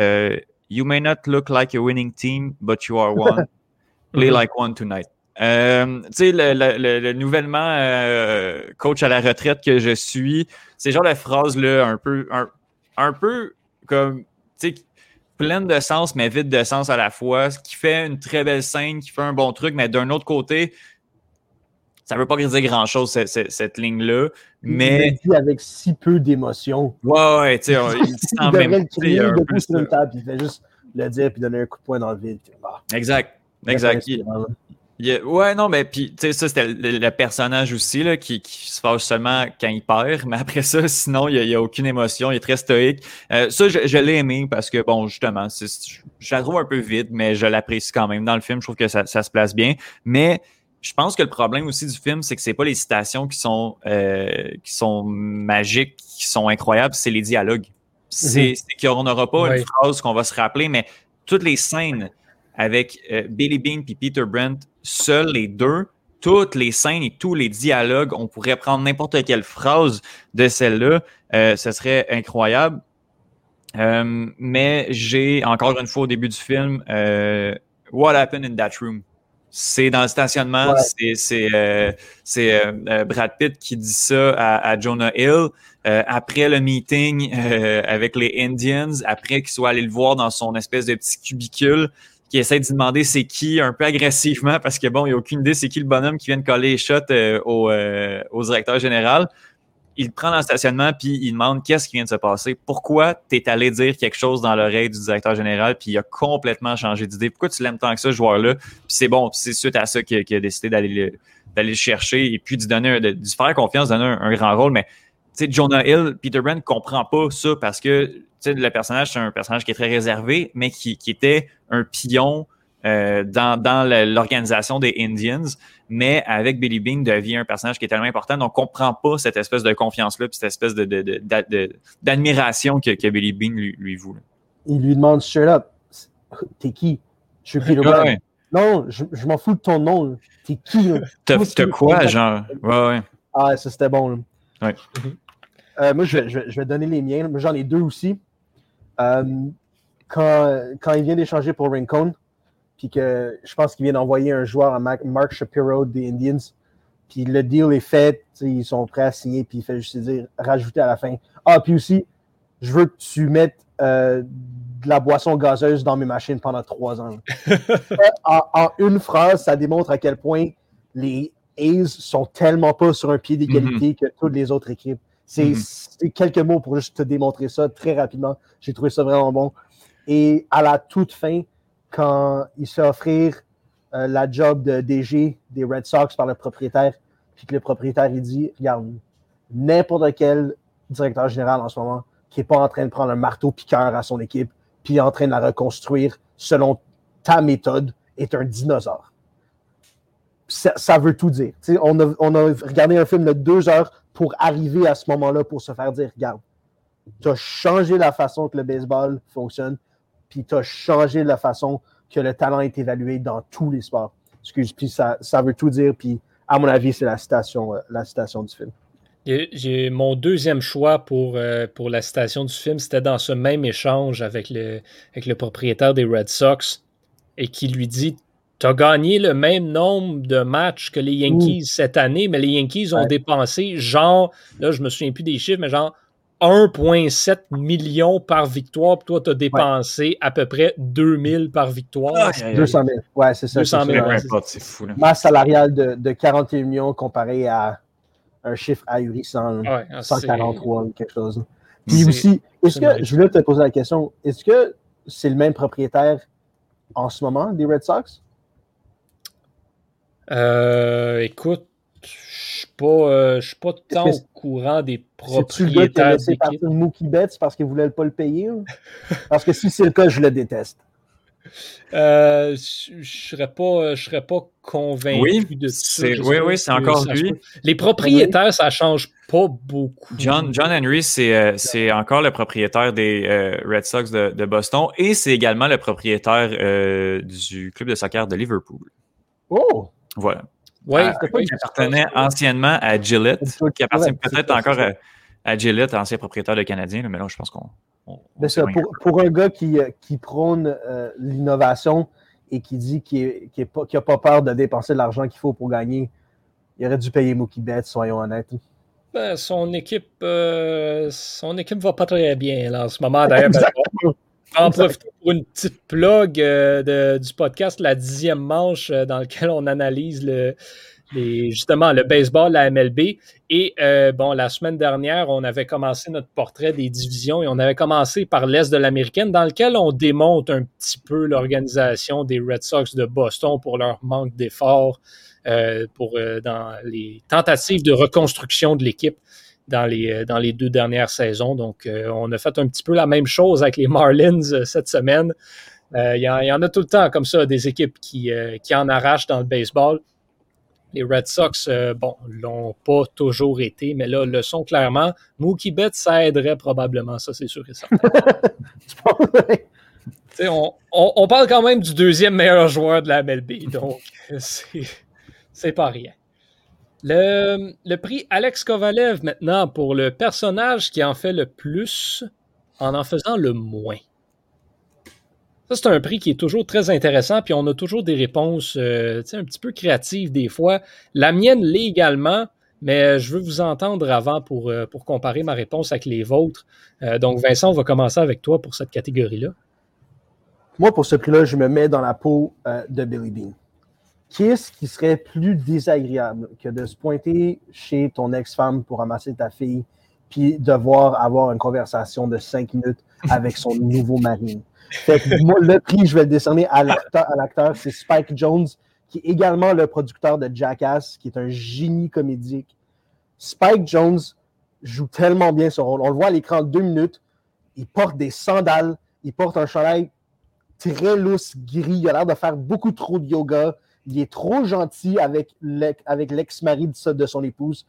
You may not look like a winning team, but you are one. Play like one tonight. Euh, tu sais, le, le, le, nouvellement euh, coach à la retraite que je suis, c'est genre la phrase là, un peu, un, un peu comme, tu sais, pleine de sens, mais vide de sens à la fois, ce qui fait une très belle scène, qui fait un bon truc, mais d'un autre côté, ça ne veut pas dire grand-chose, cette, cette, ligne-là. Mais. Il avec si peu d'émotion. Ouais, ouais, tu sais, il dit en même temps. Il, il fait juste le dire puis donner un coup de poing dans le vide. Exact. Exact. Ouais, non, mais puis, tu sais, ça, c'était le, personnage aussi, là, qui, qui, se fâche seulement quand il perd, mais après ça, sinon, il n'y a, aucune émotion, il est très stoïque. Euh, ça, je, je l'ai aimé parce que, bon, justement, je la trouve un peu vide, mais je l'apprécie quand même. Dans le film, je trouve que ça, ça, se place bien. Mais je pense que le problème aussi du film, c'est que c'est pas les citations qui sont, euh, qui sont magiques, qui sont incroyables, c'est les dialogues. C'est mm-hmm. qu'on n'aura pas une phrase qu'on va se rappeler, mais toutes les scènes avec euh, Billy Bean et Peter Brent, seuls les deux, toutes les scènes et tous les dialogues, on pourrait prendre n'importe quelle phrase de celle-là, euh, ce serait incroyable. Euh, mais j'ai, encore une fois au début du film, What Happened in That Room? C'est dans le stationnement, c'est Brad Pitt qui dit ça à, Jonah Hill. après le meeting avec les Indians, après qu'il soit allé le voir dans son espèce de petit cubicule, qui essaie de demander c'est qui un peu agressivement parce que bon, il n'y a aucune idée c'est qui le bonhomme qui vient de coller les shots euh, au, euh, au, directeur général. Il prend dans le stationnement puis il demande qu'est-ce qui vient de se passer. Pourquoi tu es allé dire quelque chose dans l'oreille du directeur général puis il a complètement changé d'idée? Pourquoi tu l'aimes tant que ça, ce joueur-là? Puis c'est bon, c'est suite à ça qu'il a, décidé d'aller le, chercher et puis de donner faire confiance, donner un, grand rôle. Mais sais, Jonah Hill, Peter Brand comprend pas ça parce que le personnage, c'est un personnage qui est très réservé, mais qui, était un pion euh, dans, l'organisation des Indians, mais avec Billy Bean devient un personnage qui est tellement important, donc on comprend pas cette espèce de confiance-là, puis cette espèce d'admiration que, Billy Bean lui, lui voue. Il lui demande straight up, t'es qui? Je suis Peter Brand. Non, je, m'en fous de ton nom. T'es qui? T'as quoi, genre? Ouais, ouais. Ah, ça c'était bon. Ouais. Euh, moi, je vais, je, vais, donner les miens. Moi, j'en ai deux aussi. Euh, quand, quand il vient d'échanger pour Rincon, puis que je pense qu'il vient d'envoyer un joueur à Mark Shapiro des Indians, puis le deal est fait, ils sont prêts à signer, puis il fait juste dire, rajouter à la fin. Ah, puis aussi, je veux que tu mettes euh, de la boisson gazeuse dans mes machines pendant trois ans. en, une phrase, ça démontre à quel point les A's sont tellement pas sur un pied d'égalité mm-hmm. que toutes les autres équipes. Mhm. C'est quelques mots pour juste te démontrer ça très rapidement. J'ai trouvé ça vraiment bon. Et à la toute fin, quand il se fait offrir euh, la job de DG des Red Sox par le propriétaire, puis que le propriétaire il dit Regarde, n'importe quel directeur général en ce moment qui n'est pas en train de prendre un marteau piqueur à son équipe, puis en train de la reconstruire selon ta méthode, est un dinosaure. Ça, veut tout dire. On a, on regardé un film de deux heures pour arriver à ce moment-là pour se faire dire regarde, tu as changé la façon que le baseball fonctionne, puis tu as changé la façon que le talent est évalué dans tous les sports. Excuse, puis ça, ça veut tout dire, puis à mon avis, c'est la citation, euh, la du film. J'ai mon deuxième choix pour, euh, pour la citation du film, c'était dans ce même échange avec le propriétaire des Red Sox et qui lui dit tu as gagné le même nombre de matchs que les Yankees cette année, mais les Yankees ont dépensé genre, là, je me souviens plus des chiffres, mais genre 1,7 million par victoire, puis toi, tu as dépensé à peu près 2000 par victoire. 200 000, ouais, c'est ça. 200 000, c'est fou. Masse salariale de, de 41 millions comparé à un chiffre ahurissant, 143 ou quelque chose. Puis aussi, est-ce que, je voulais te poser la question, est-ce que c'est le même propriétaire en ce moment des Red Sox? Euh, écoute, je suis pas, euh, suis pas tant au courant des propriétaires. C'est partir de Mookie Betts parce qu'il voulait pas le payer? parce que si c'est le cas, je le déteste. Euh, je serais pas, je serais pas convaincu de ça. Oui, oui, c'est encore lui. Les propriétaires, ça change pas beaucoup. John, John Henry, c'est encore le propriétaire des Red Sox de, de Boston et c'est également le propriétaire du club de soccer de Liverpool. Oh! Voilà. Oui, euh, il appartenait anciennement à Gillette, qui appartient peut-être encore à, Gillette, ancien propriétaire de Canadien, mais là, je pense qu'on. pour, pour, un gars qui, euh, qui prône euh, l'innovation et qui dit qu'il n'a pas, peur de dépenser l'argent qu'il faut pour gagner, il aurait dû payer Mookie Betts, soyons honnêtes. Ben, son équipe son équipe va pas très bien là, en ce moment. D'ailleurs, en profiter pour une petite plug euh, du podcast La dixième manche, euh, dans lequel on analyse le, justement le baseball, la MLB. Et euh, bon, la semaine dernière, on avait commencé notre portrait des divisions et on avait commencé par l'Est de l'Américaine, dans lequel on démonte un petit peu l'organisation des Red Sox de Boston pour leur manque d'efforts, pour dans les tentatives de reconstruction de l'équipe dans les, dans les deux dernières saisons. Donc, on a fait un petit peu la même chose avec les Marlins cette semaine. Il y, en a tout le temps comme ça, des équipes qui, qui en arrachent dans le baseball. Les Red Sox, euh, bon, l'ont pas toujours été, mais là, le sont clairement. Mookie Betts, ça aiderait probablement, ça, c'est sûr et certain. on, on, parle quand même du deuxième meilleur joueur de la MLB, donc c'est pas rien. Le, prix Alex Kovalev maintenant pour le personnage qui en fait le plus en en faisant le moins. Ça, c'est un prix qui est toujours très intéressant, puis on a toujours des réponses euh, un petit peu créatives des fois. La mienne l'est également, mais je veux vous entendre avant pour, euh, pour comparer ma réponse avec les vôtres. Euh, donc, Vincent, on va commencer avec toi pour cette catégorie-là. Moi, pour ce prix-là, je me mets dans la peau de Billy Bean. Qu'est-ce qui serait plus désagréable que de se pointer chez ton ex-femme pour ramasser ta fille, puis devoir avoir une conversation de cinq minutes avec son nouveau mari? moi, le prix, je vais le décerner à l'acteur, c'est Spike Jones, qui est également le producteur de Jackass, qui est un génie comédique. Spike Jones joue tellement bien ce rôle. On le voit à l'écran deux minutes. Il porte des sandales, il porte un chandail très lousse, gris. Il a l'air de faire beaucoup trop de yoga. Il est trop gentil avec l'ex-mari de son épouse.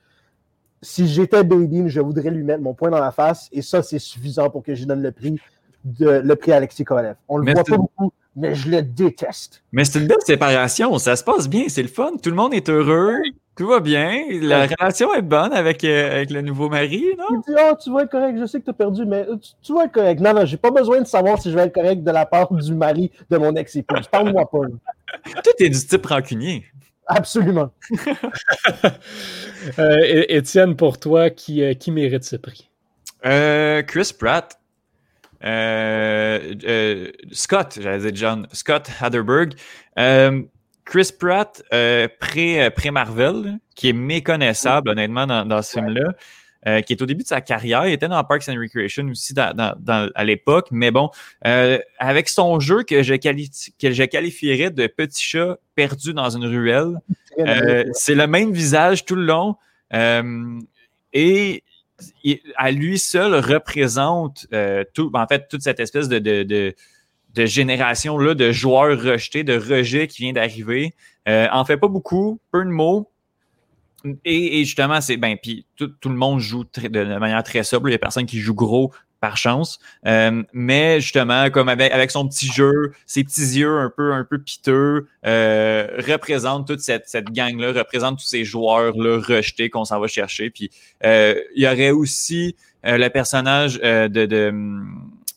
Si j'étais Baby, je voudrais lui mettre mon poing dans la face et ça, c'est suffisant pour que je donne le prix de, le prix Alexis Kovalev. On le voit pas beaucoup, mais je le déteste. Mais c'est une belle séparation. Ça se passe bien, c'est le fun. Tout le monde est heureux. Tout va bien. La relation est bonne avec, euh, avec le nouveau mari, non? Il dit oh, tu vas être correct. Je sais que tu as perdu, mais tu, vas être correct. Non, non, j'ai pas besoin de savoir si je vais être correct de la part du mari de mon ex-épouse. Parle-moi pas. Tout est du type rancunier. Absolument. euh, Étienne, pour toi, qui, euh, qui mérite ce prix? Euh, Chris Pratt. Euh, euh, Scott, j'allais dire John, Scott Haderberg. Euh, Chris Pratt, pré-Marvel, qui est méconnaissable, honnêtement, dans, ce film-là. Qui est au début de sa carrière. Il était dans Parks and Recreation aussi à l'époque, mais bon, avec son jeu que je, que je qualifierais de petit chat perdu dans une ruelle, c'est le même visage tout le long. et à lui seul représente euh, tout, en fait toute cette espèce de, de, de, génération là, de joueurs rejetés, de rejet qui vient d'arriver. Euh, en fait pas beaucoup, peu de mots. Et, justement, c'est ben, puis tout, le monde joue de, manière très sobre. Il y a personne qui joue gros par chance. Euh, mais justement, comme avec, avec, son petit jeu, ses petits yeux un peu, un peu piteux, euh, représente toute cette, cette gang-là, représente tous ces joueurs-là rejetés qu'on s'en va chercher. Puis euh, il y aurait aussi euh, le personnage euh, de, de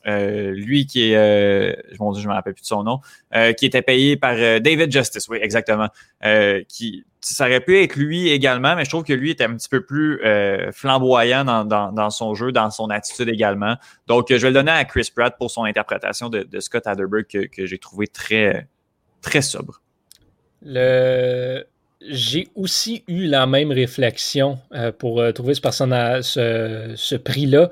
euh, lui qui est, euh, je me rappelle plus de son nom, euh, qui était payé par David Justice, oui, exactement. qui, ça aurait pu être lui également, mais je trouve que lui était un petit peu plus flamboyant dans, son jeu, dans son attitude également. Donc, je vais le donner à Chris Pratt pour son interprétation de, de Scott Adderberg que, que j'ai trouvé très, très sobre. Le... J'ai aussi eu la même réflexion pour trouver ce personnage, ce, ce prix-là.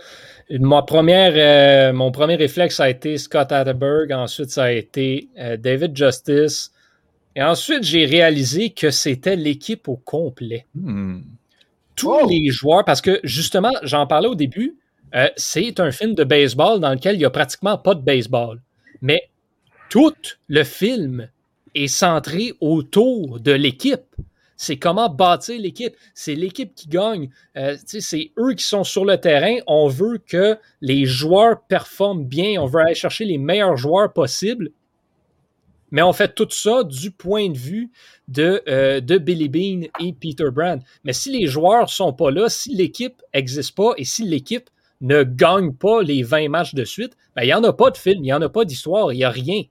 Ma première, euh, mon premier réflexe a été Scott Atterberg, ensuite ça a été euh, David Justice, et ensuite j'ai réalisé que c'était l'équipe au complet. Hmm. Tous oh! les joueurs, parce que justement, j'en parlais au début, euh, c'est un film de baseball dans lequel il n'y a pratiquement pas de baseball. Mais tout le film est centré autour de l'équipe c'est comment bâtir l'équipe. C'est l'équipe qui gagne. Euh, c'est eux qui sont sur le terrain. On veut que les joueurs performent bien. On veut aller chercher les meilleurs joueurs possibles. Mais on fait tout ça du point de vue de, euh, de Billy Bean et Peter Brand. Mais si les joueurs sont pas là, si l'équipe n'existe pas et si l'équipe ne gagne pas les 20 matchs de suite, ben, il n'y en a pas de film, il n'y en a pas d'histoire, il n'y a rien.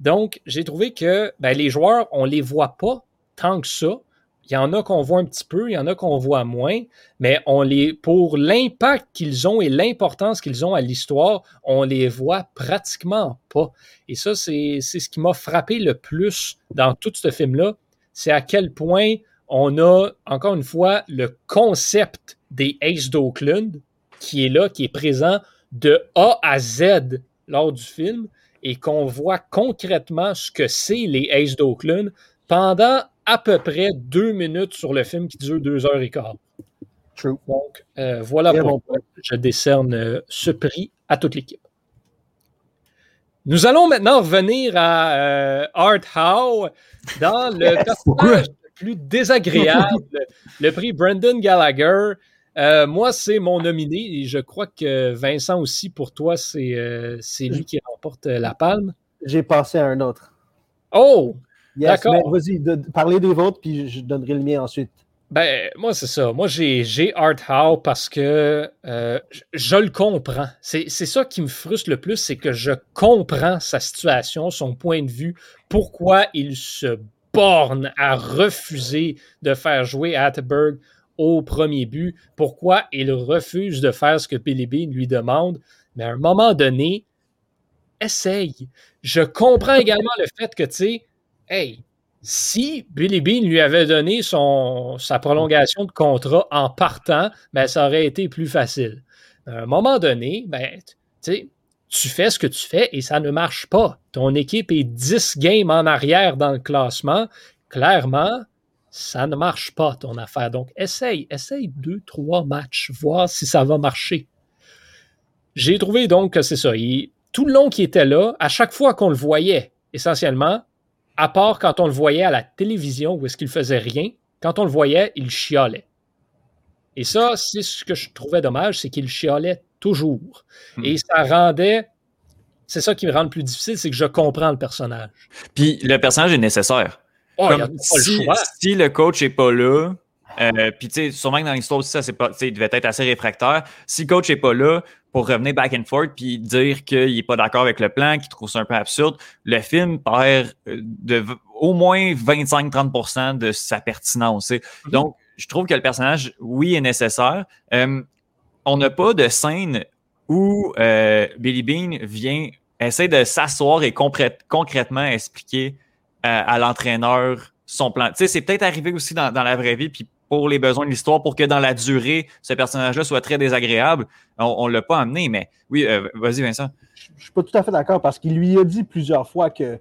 Donc, j'ai trouvé que ben, les joueurs, on ne les voit pas tant que ça. Il y en a qu'on voit un petit peu, il y en a qu'on voit moins, mais on les, pour l'impact qu'ils ont et l'importance qu'ils ont à l'histoire, on les voit pratiquement pas. Et ça, c'est ce qui m'a frappé le plus dans tout ce film-là, c'est à quel point on a encore une fois le concept des Aces d'Oakland qui est là, qui est présent de A à Z lors du film et qu'on voit concrètement ce que c'est les Aces d'Oakland pendant à peu près deux minutes sur le film qui dure deux heures et quart. True. Donc, euh, voilà pourquoi je décerne euh, ce prix à toute l'équipe. Nous allons maintenant revenir à euh, Art Howe dans le personnage le plus désagréable, le prix Brendan Gallagher. Moi, c'est mon nominé et je crois que Vincent aussi, pour toi, c'est lui qui remporte la palme. J'ai passé à un autre. Oh! D'accord. Vas-y, parlez des vôtres, puis je donnerai le mien ensuite. Ben, moi, c'est ça. Moi, j'ai Art Howe parce que euh, je, le comprends. C'est ça qui me frustre le plus, c'est que je comprends sa situation, son point de vue, pourquoi il se borne à refuser de faire jouer Atterberg au premier but, pourquoi il refuse de faire ce que Billy Bean lui demande. Mais à un moment donné, essaye. Je comprends également le fait que, tu sais, hey, si Billy Bean lui avait donné sa prolongation de contrat en partant, ben, ça aurait été plus facile. À un moment donné, ben, tu fais ce que tu fais et ça ne marche pas. Ton équipe est 10 games en arrière dans le classement. Clairement, ça ne marche pas ton affaire. Donc, essaye, essaye deux, trois matchs, voir si ça va marcher. J'ai trouvé donc que c'est ça. tout le long qu'il était là, à chaque fois qu'on le voyait, essentiellement, à part quand on le voyait à la télévision où est-ce qu'il faisait rien, quand on le voyait, il chialait. Et ça, c'est ce que je trouvais dommage, c'est qu'il chialait toujours. Hmm. Et ça rendait. C'est ça qui me rend le plus difficile, c'est que je comprends le personnage. Puis le personnage est nécessaire. Oh, si, le si, le coach n'est pas là, euh, puis tu sais, sûrement que dans l'histoire aussi, ça, c'est pas, il devait être assez réfractaire. Si le coach n'est pas là, pour revenir back and forth puis dire qu'il n'est pas d'accord avec le plan, qu'il trouve ça un peu absurde, le film perd euh, de, au moins 25-30% de sa pertinence. Mhm. Donc, je trouve que le personnage, oui, est nécessaire. Euh, on n'a pas de scène où euh, Billy Bean vient essayer de s'asseoir et concrètement expliquer à l'entraîneur son plan. Tu sais, c'est peut-être arrivé aussi dans, dans, la vraie vie, puis pour les besoins de l'histoire, pour que dans la durée, ce personnage-là soit très désagréable. On ne l'a pas amené, mais oui, euh, vas-y, Vincent. Je ne suis pas tout à fait d'accord parce qu'il lui a dit plusieurs fois que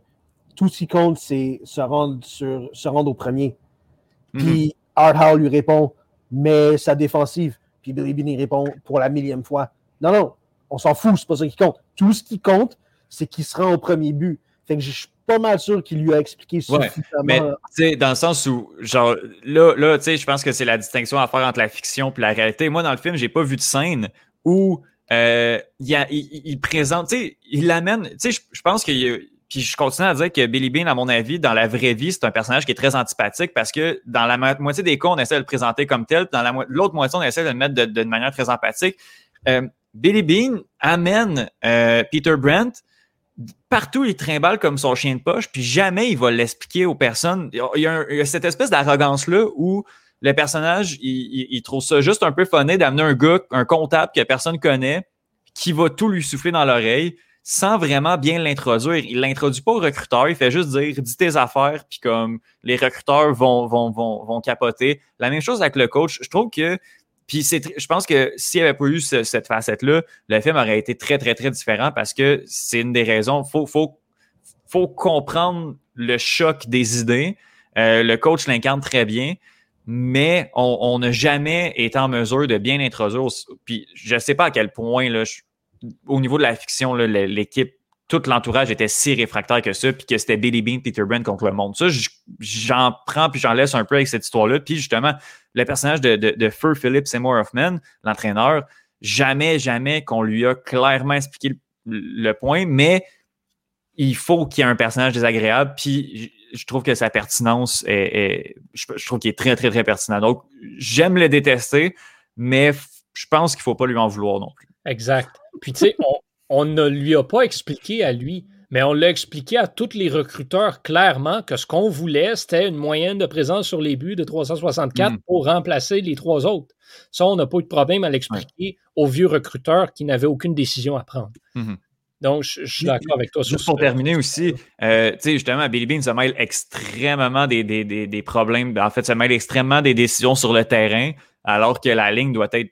tout ce qui compte, c'est se rendre, sur, se rendre au premier. Puis mm Art lui répond, mais sa défensive. Puis Billy Bean répond pour la millième fois. Non, non, on s'en fout, c'est pas ça qui compte. Tout ce qui compte, c'est qu'il se rend au premier but. Fait que je pas mal sûr qu'il lui a expliqué suffisamment. mais tu sais, dans le sens où, genre, là, là tu sais, je pense que c'est la distinction à faire entre la fiction et la réalité. Moi, dans le film, j'ai pas vu de scène où euh, il, il, présente, tu sais, il l'amène, tu sais, je, pense que puis je continue à dire que Billy Bean, à mon avis, dans la vraie vie, c'est un personnage qui est très antipathique parce que dans la moitié des cas, on essaie de le présenter comme tel, dans l'autre moitié, on essaie de le mettre de, manière très empathique. Euh, Billy Bean amène euh, Peter Brent partout, il trimballe comme son chien de poche, puis jamais il va l'expliquer aux personnes. Il y a, cette espèce d'arrogance-là où le personnage, il, trouve ça juste un peu funné d'amener un gars, un comptable que personne connaît, qui va tout lui souffler dans l'oreille sans vraiment bien l'introduire. Il l'introduit pas au recruteur, il fait juste dire dis tes affaires, puis comme les recruteurs vont, vont, vont, vont capoter. La même chose avec le coach. Je trouve que je pense que s'il n'y avait pas eu cette facette-là, le film aurait été très, très, très différent parce que c'est une des raisons. Il faut, faut, faut comprendre le choc des idées. Euh, le coach l'incarne très bien, mais on n'a jamais été en mesure de bien introduire. Puis je ne sais pas à quel point, là, au niveau de la fiction, l'équipe tout l'entourage était si réfractaire que ça, puis que c'était Billy Bean, Peter Brent contre le monde. Ça, j'en prends puis j'en laisse un peu avec cette histoire-là. Puis justement, le personnage de, de, de Fur Philip Seymour Hoffman, l'entraîneur, jamais, jamais qu'on lui a clairement expliqué le, point, mais il faut qu'il y ait un personnage désagréable, puis je trouve que sa pertinence est, je, trouve qu'il est très, très, très pertinent. Donc, j'aime le détester, mais je pense qu'il ne faut pas lui en vouloir non plus. Exact. Puis, tu sais, on ne lui a pas expliqué à lui, mais on l'a expliqué à tous les recruteurs clairement que ce qu'on voulait, c'était une moyenne de présence sur les buts de 364 mm. pour remplacer les trois autres. Ça, on n'a pas eu de problème à l'expliquer aux vieux recruteurs qui n'avaient aucune décision à prendre. Mm-hmm. Donc, je, suis d'accord avec toi. Juste pour terminer aussi, euh, tu sais, justement, Billy Bean se mêle extrêmement des, des, des, problèmes. En fait, se mêle extrêmement des décisions sur le terrain, alors que la ligne doit être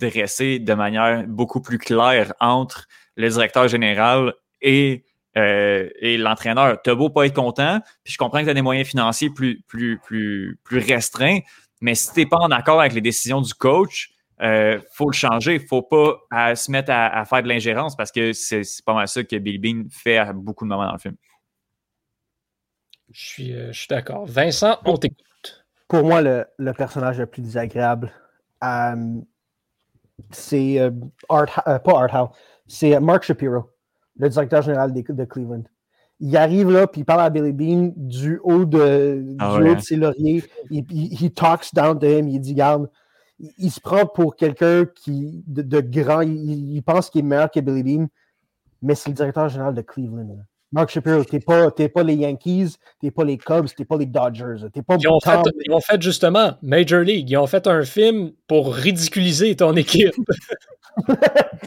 dressée de manière beaucoup plus claire entre le directeur général et, euh, et l'entraîneur. T'as beau pas être content, puis je comprends que tu as des moyens financiers plus, plus, plus, plus restreints, mais si tu n'es pas en accord avec les décisions du coach, euh, faut le changer. Faut pas se mettre à, faire de l'ingérence parce que c'est pas mal ça que Billy Bean fait à beaucoup de moments dans le film. Je suis, euh, suis d'accord. Vincent, on t'écoute. Pour moi, le, le, personnage le plus désagréable, euh, c'est Art, pas Art Howe, c'est Mark Shapiro, le directeur général de, de Cleveland il arrive là, puis il parle à Billy Bean du haut de, ah du haut de ses lauriers. Il, il, talks down to him. Il dit, garde, il, se prend pour quelqu'un qui de, grand. Il, pense qu'il est meilleur que Billy Bean, mais c'est le directeur général de Cleveland. Mark Shapiro, t'es pas, pas les Yankees, t'es pas les Cubs, t'es pas les Dodgers. pas ils, ont fait, ils ont fait justement Major League. Ils ont fait un film pour ridiculiser ton équipe.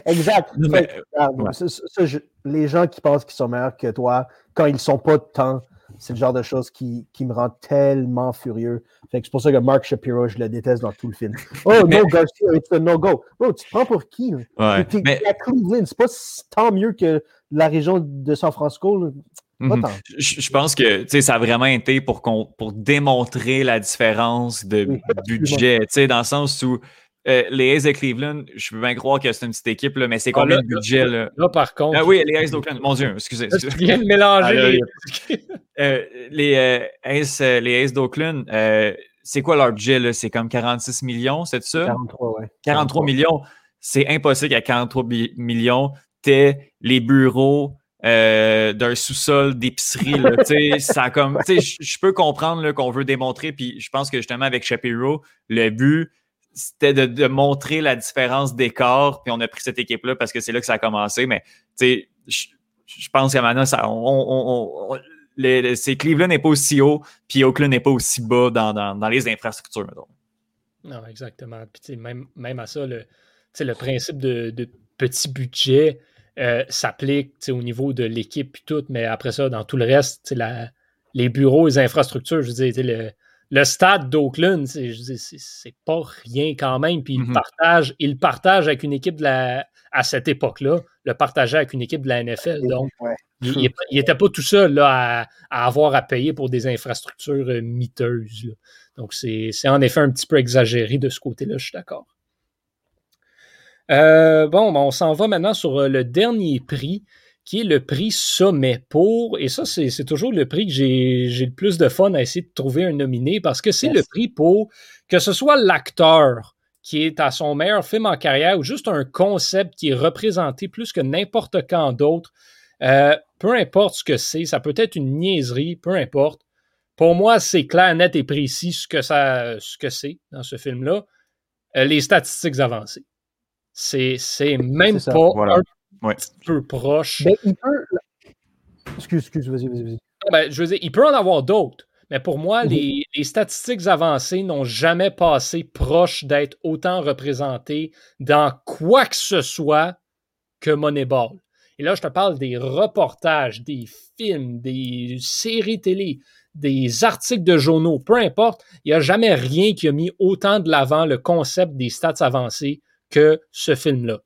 exact. les gens qui pensent qu'ils sont meilleurs que toi, quand ils sont pas tant c'est le genre de choses qui, qui, me rend tellement furieux. c'est pour ça que Mark Shapiro, je le déteste dans tout le film. Oh, no, Garcia, it's a no-go. Bro, tu te prends pour qui? Ouais, mais... à Cleveland, c'est pas tant mieux que la région de San Francisco. Mhm. Je, pense que ça a vraiment été pour, pour démontrer la différence de budget, dans le sens où euh, les Aces de Cleveland, je peux bien croire que c'est une petite équipe, là, mais c'est ah, combien de budget? Là, là, par contre. Ah oui, les Aces d'Oakland. Mon Dieu, excusez. Tu viens de mélanger. Ah, euh, les, euh, Aces, les Aces d'Oakland, c'est quoi leur budget? C'est comme 46 millions, c'est ça? 43, oui. 43, millions. C'est impossible qu'à 43 millions, tu les bureaux d'un sous-sol d'épicerie. ça comme, je peux comprendre qu'on veut démontrer, puis je pense que justement avec Shapiro, le but, c'était de, montrer la différence d'écart, puis on a pris cette équipe-là parce que c'est là que ça a commencé. Mais je, je pense qu'à maintenant, ça, on, c'est Cleveland n'est pas aussi haut, puis Oakland n'est pas aussi bas dans, les infrastructures. Non, exactement. Puis même, même à ça, le, le principe de, petit budget euh, s'applique au niveau de l'équipe et tout, mais après ça, dans tout le reste, la, les bureaux, les infrastructures, je veux dire, le, le stade d'Oakland, c'est pas rien quand même. Puis il, mm-hmm. partage, il partage avec une équipe de la, à cette époque-là, le partageait avec une équipe de la NFL. Donc, il n'était pas tout seul là, à, avoir à payer pour des infrastructures euh, miteuses. Donc, c'est en effet un petit peu exagéré de ce côté-là, je suis d'accord. Euh, bon, on s'en va maintenant sur euh, le dernier prix qui est le prix sommet pour, et ça, c'est toujours le prix que j'ai le plus de fun à essayer de trouver un nominé parce que c'est le prix pour que ce soit l'acteur qui est à son meilleur film en carrière ou juste un concept qui est représenté plus que n'importe quand d'autre. Euh, peu importe ce que c'est, ça peut être une niaiserie, peu importe. Pour moi, c'est clair, net et précis ce que ça, ce que c'est dans ce film-là. Euh, les statistiques avancées. C'est même pas un un peu proche. Ben, il peut... Excuse, excuse, vas-y, vas-y. Ben, je veux dire, il peut en avoir d'autres. Mais pour moi, mhm. les, statistiques avancées n'ont jamais passé proche d'être autant représentées dans quoi que ce soit que Moneyball. Et là, je te parle des reportages, des films, des séries télé, des articles de journaux, peu importe. Il n'y a jamais rien qui a mis autant de l'avant le concept des stats avancées que ce film-là.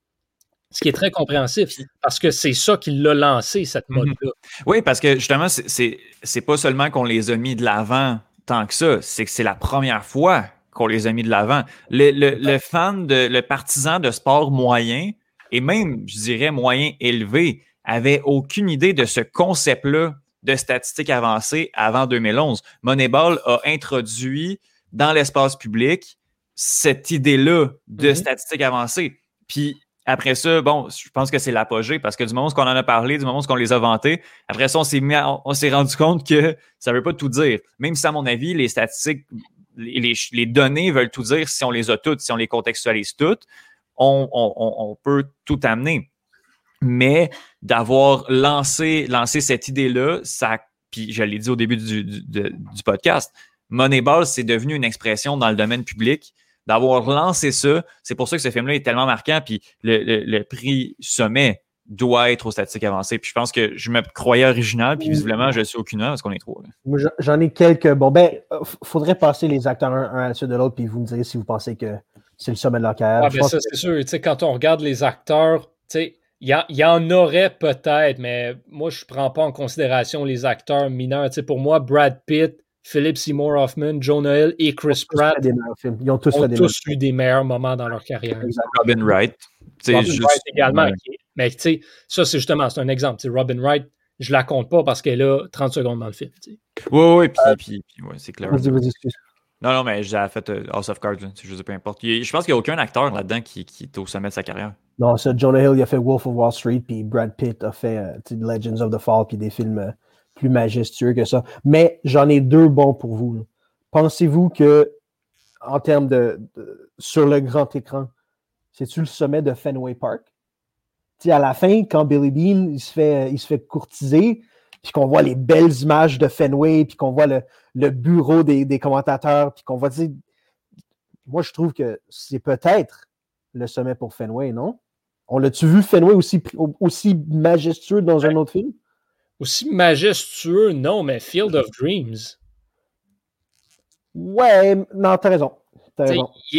Ce qui est très compréhensif, parce que c'est ça qui l'a lancé, cette mhm. mode-là. Oui, parce que justement, c'est pas seulement qu'on les a mis de l'avant tant que ça, c'est que c'est la première fois qu'on les a mis de l'avant. Le, fan, de, le partisan de sport moyen, et même, je dirais, moyen élevé, avait aucune idée de ce concept-là de statistiques avancées avant 2011. Moneyball a introduit dans l'espace public cette idée-là de mhm. statistiques avancées. Puis après ça, bon, je pense que c'est l'apogée parce que du moment où on en a parlé, du moment où on les a vantés, après ça, on s'est s'est rendu compte que ça veut pas tout dire. Même si, à mon avis, les statistiques, les, données veulent tout dire si on les a toutes, si on les contextualise toutes, on, peut tout amener. Mais d'avoir lancé, cette idée-là, ça, puis je l'ai dit au début du, du, du podcast, Moneyball, c'est devenu une expression dans le domaine public d'avoir lancé ça. C'est pour ça que ce film-là est tellement marquant. Puis le, prix sommet, doit être aux statistiques avancées. Puis je pense que je me croyais original, puis visiblement, je suis aucune parce qu'on est trop. J'en ai quelques. Bon, ben, euh, faudrait passer les acteurs un, à la suite de l'autre, puis vous me direz si vous pensez que c'est le sommet de leur carrière. Ah, ben ça, c'est sûr. quand on regarde les acteurs, il y, en aurait peut-être, mais moi, je ne prends pas en considération les acteurs mineurs. pour moi, Brad Pitt, Philip Seymour Hoffman, Jonah Hill et Chris Pratt Ils ont tous, eu des meilleurs moments dans leur carrière. Robin Wright. Robin Wright également. Mais tu sais, ça, c'est justement, c'est un exemple. Robin Wright, je la compte pas parce qu'elle a 30 secondes dans le film. Oui, oui, puis, puis, ouais, c'est clair. Non, non, mais j'ai fait euh, House of Cards, je sais peu importe. je pense qu'il n'y a aucun acteur là-dedans qui, qui, est au sommet de sa carrière. Non, ça, Jonah Hill, il a fait Wolf of Wall Street, puis Brad Pitt a fait euh, Legends of the Fall, puis des films euh, plus majestueux que ça. Mais j'en ai deux bons pour vous. Pensez-vous que, en termes de, sur le grand écran, c'est-tu le sommet de Fenway Park? T'sais, à la fin, quand Billy Bean il se fait, il se fait courtiser, puis qu'on voit les belles images de Fenway, puis qu'on voit le, le bureau des, des, commentateurs, puis qu'on voit, moi je trouve que c'est peut-être le sommet pour Fenway, non? On l'a-tu vu Fenway aussi, aussi majestueux dans un autre film? Aussi majestueux, non, mais Field of Dreams. Ouais, non, t'as raison.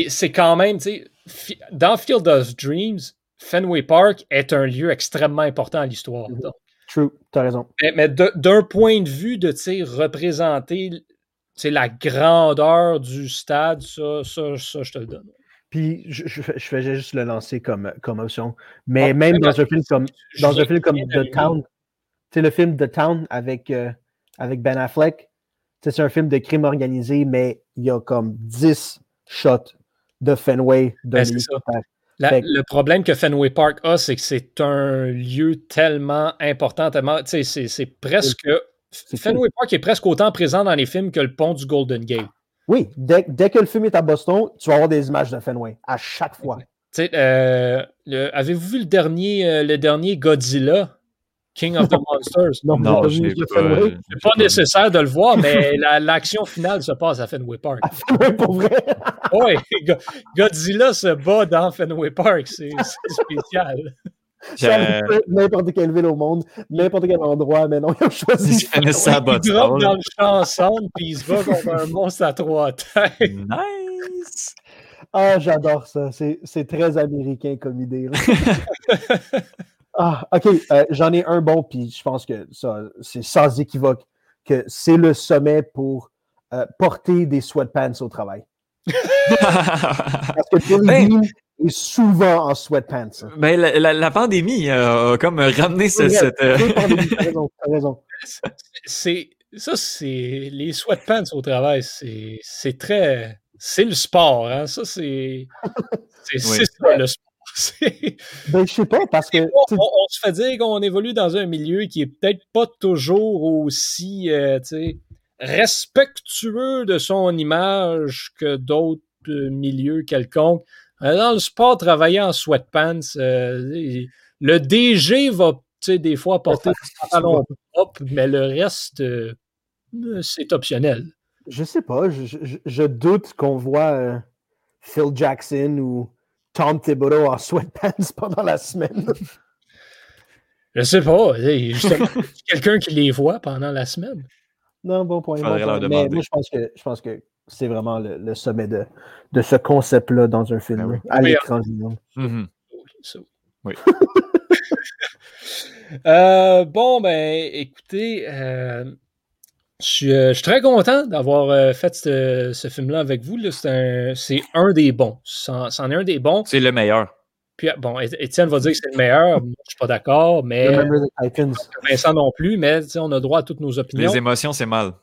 C'est quand même, tu sais, dans Field of Dreams, Fenway Park est un lieu extrêmement important à l'histoire. Mm-hmm. True, t'as raison. Mais, d'un point de vue de représenter la grandeur du stade, ça, ça, ça, je te le donne. Puis je, je, faisais juste le lancer comme, comme option. Mais ah, même dans un film comme dans un film comme The Town, c'est le film The Town avec, euh, avec Ben Affleck. C'est un film de crime organisé, mais il y a comme 10 shots de Fenway de ben, Le problème que Fenway Park a, c'est que c'est un lieu tellement important, tellement. C'est presque. Fenway Park est presque autant présent dans les films que le pont du Golden Gate. Oui, dès, que le film est à Boston, tu vas avoir des images de Fenway, à chaque fois. Euh, avez-vous vu le dernier, euh, le dernier Godzilla? King of the Monsters. non, non je C'est pas nécessaire de le voir, mais l'action finale se passe à Fenway Park. À Fenway pour vrai? oui, Godzilla se bat dans Fenway Park. C'est spécial. N'importe quelle ville au monde, n'importe quel endroit, mais non, ils ont choisi. Ils ça Ils dans le champ ensemble, puis ils se battent contre un monstre à trois têtes. Nice! Ah, j'adore ça. C'est très américain comme idée. Ah, OK. Euh, j'en ai un bon, puis je pense que ça, c'est sans équivoque que c'est le sommet pour euh, porter des sweatpants au travail. Parce que Billy ben, est souvent en sweatpants. Ben, la, pandémie a comme ramené ce, cette. Euh, raison. raison. C'est, ça, c'est. Les sweatpants au travail, c'est, c'est très. C'est le sport, hein? Ça, c'est. C'est, ça, le sport. Ben, je sais pas, parce que. On, se fait dire qu'on évolue dans un milieu qui est peut-être pas toujours aussi euh, respectueux de son image que d'autres euh, milieux quelconques. Euh, dans le sport, travailler en sweatpants, le DG va des fois porter des pantalons propres, mais le reste, c'est optionnel. Je sais pas, je, je doute qu'on voit Phil Jackson ou Tom Thibodeau en sweatpants pendant la semaine? Je sais pas. quelqu'un qui les voit pendant la semaine. Non, bon point. Mais moi, je pense que, je pense que c'est vraiment le, sommet de, de ce concept-là dans un film, ben à l'écran mm-hmm. Oui. Euh, bon, ben, écoutez, euh, euh, je suis, très content d'avoir euh, fait ce, film-là avec vous. C'est un, des bons. C'en est un des bons. C'est le meilleur. Puis, bon, Étienne va dire que c'est le meilleur. je ne suis pas d'accord, mais. Vincent non plus, mais on a droit à toutes nos opinions. Les émotions, c'est mal.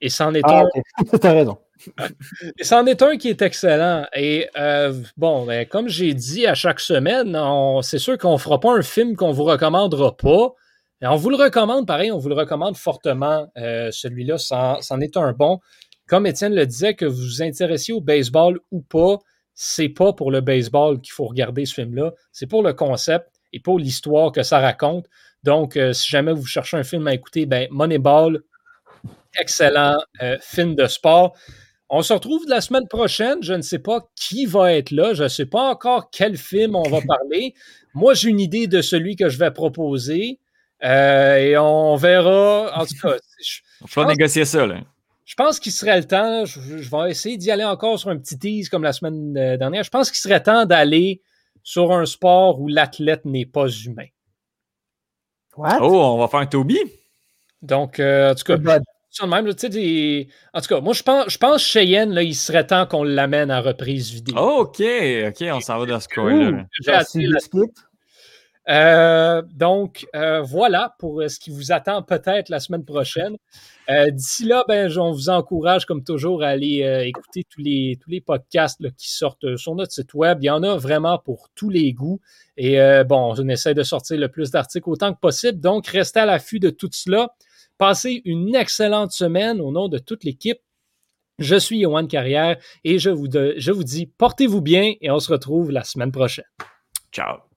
Et c'en est ah, un. T'as raison. Et c'en est un qui est excellent. Et euh, bon, ben, comme j'ai dit à chaque semaine, c'est sûr qu'on ne fera pas un film qu'on ne vous recommandera pas on vous le recommande, pareil, on vous le recommande fortement. Euh, celui-là, c'en est un bon. Comme Étienne le disait, que vous vous intéressiez au baseball ou pas, c'est pas pour le baseball qu'il faut regarder ce film-là. C'est pour le concept et pour l'histoire que ça raconte. Donc, euh, si jamais vous cherchez un film à écouter, ben Moneyball, excellent euh, film de sport. On se retrouve la semaine prochaine. Je ne sais pas qui va être là. Je ne sais pas encore quel film on va parler. Moi, j'ai une idée de celui que je vais proposer. Euh, et on verra. En tout cas, je, on va négocier ça. Là. Je pense qu'il serait le temps. Je, vais essayer d'y aller encore sur un petit tease comme la semaine euh, dernière. Je pense qu'il serait temps d'aller sur un sport où l'athlète n'est pas humain. What? Oh, on va faire un Toby? Donc, euh, en tout cas, même, en tout cas, moi, je pense, je pense Cheyenne, là, il serait temps qu'on l'amène à reprise vidéo. Oh, OK, OK, on s'en va dans ce coin-là. Euh, donc, euh, voilà pour ce qui vous attend peut-être la semaine prochaine. D'ici là, ben, on vous encourage, comme toujours, à aller écouter tous les, tous les podcasts qui sortent sur notre site web. Il y en a vraiment pour tous les goûts. Et bon, on essaie de sortir le plus d'articles autant que possible. Donc, restez à l'affût de tout cela. Passez une excellente semaine au nom de toute l'équipe. Je suis Yohan Carrière et je vous, je vous dis portez-vous bien et on se retrouve la semaine prochaine. Ciao.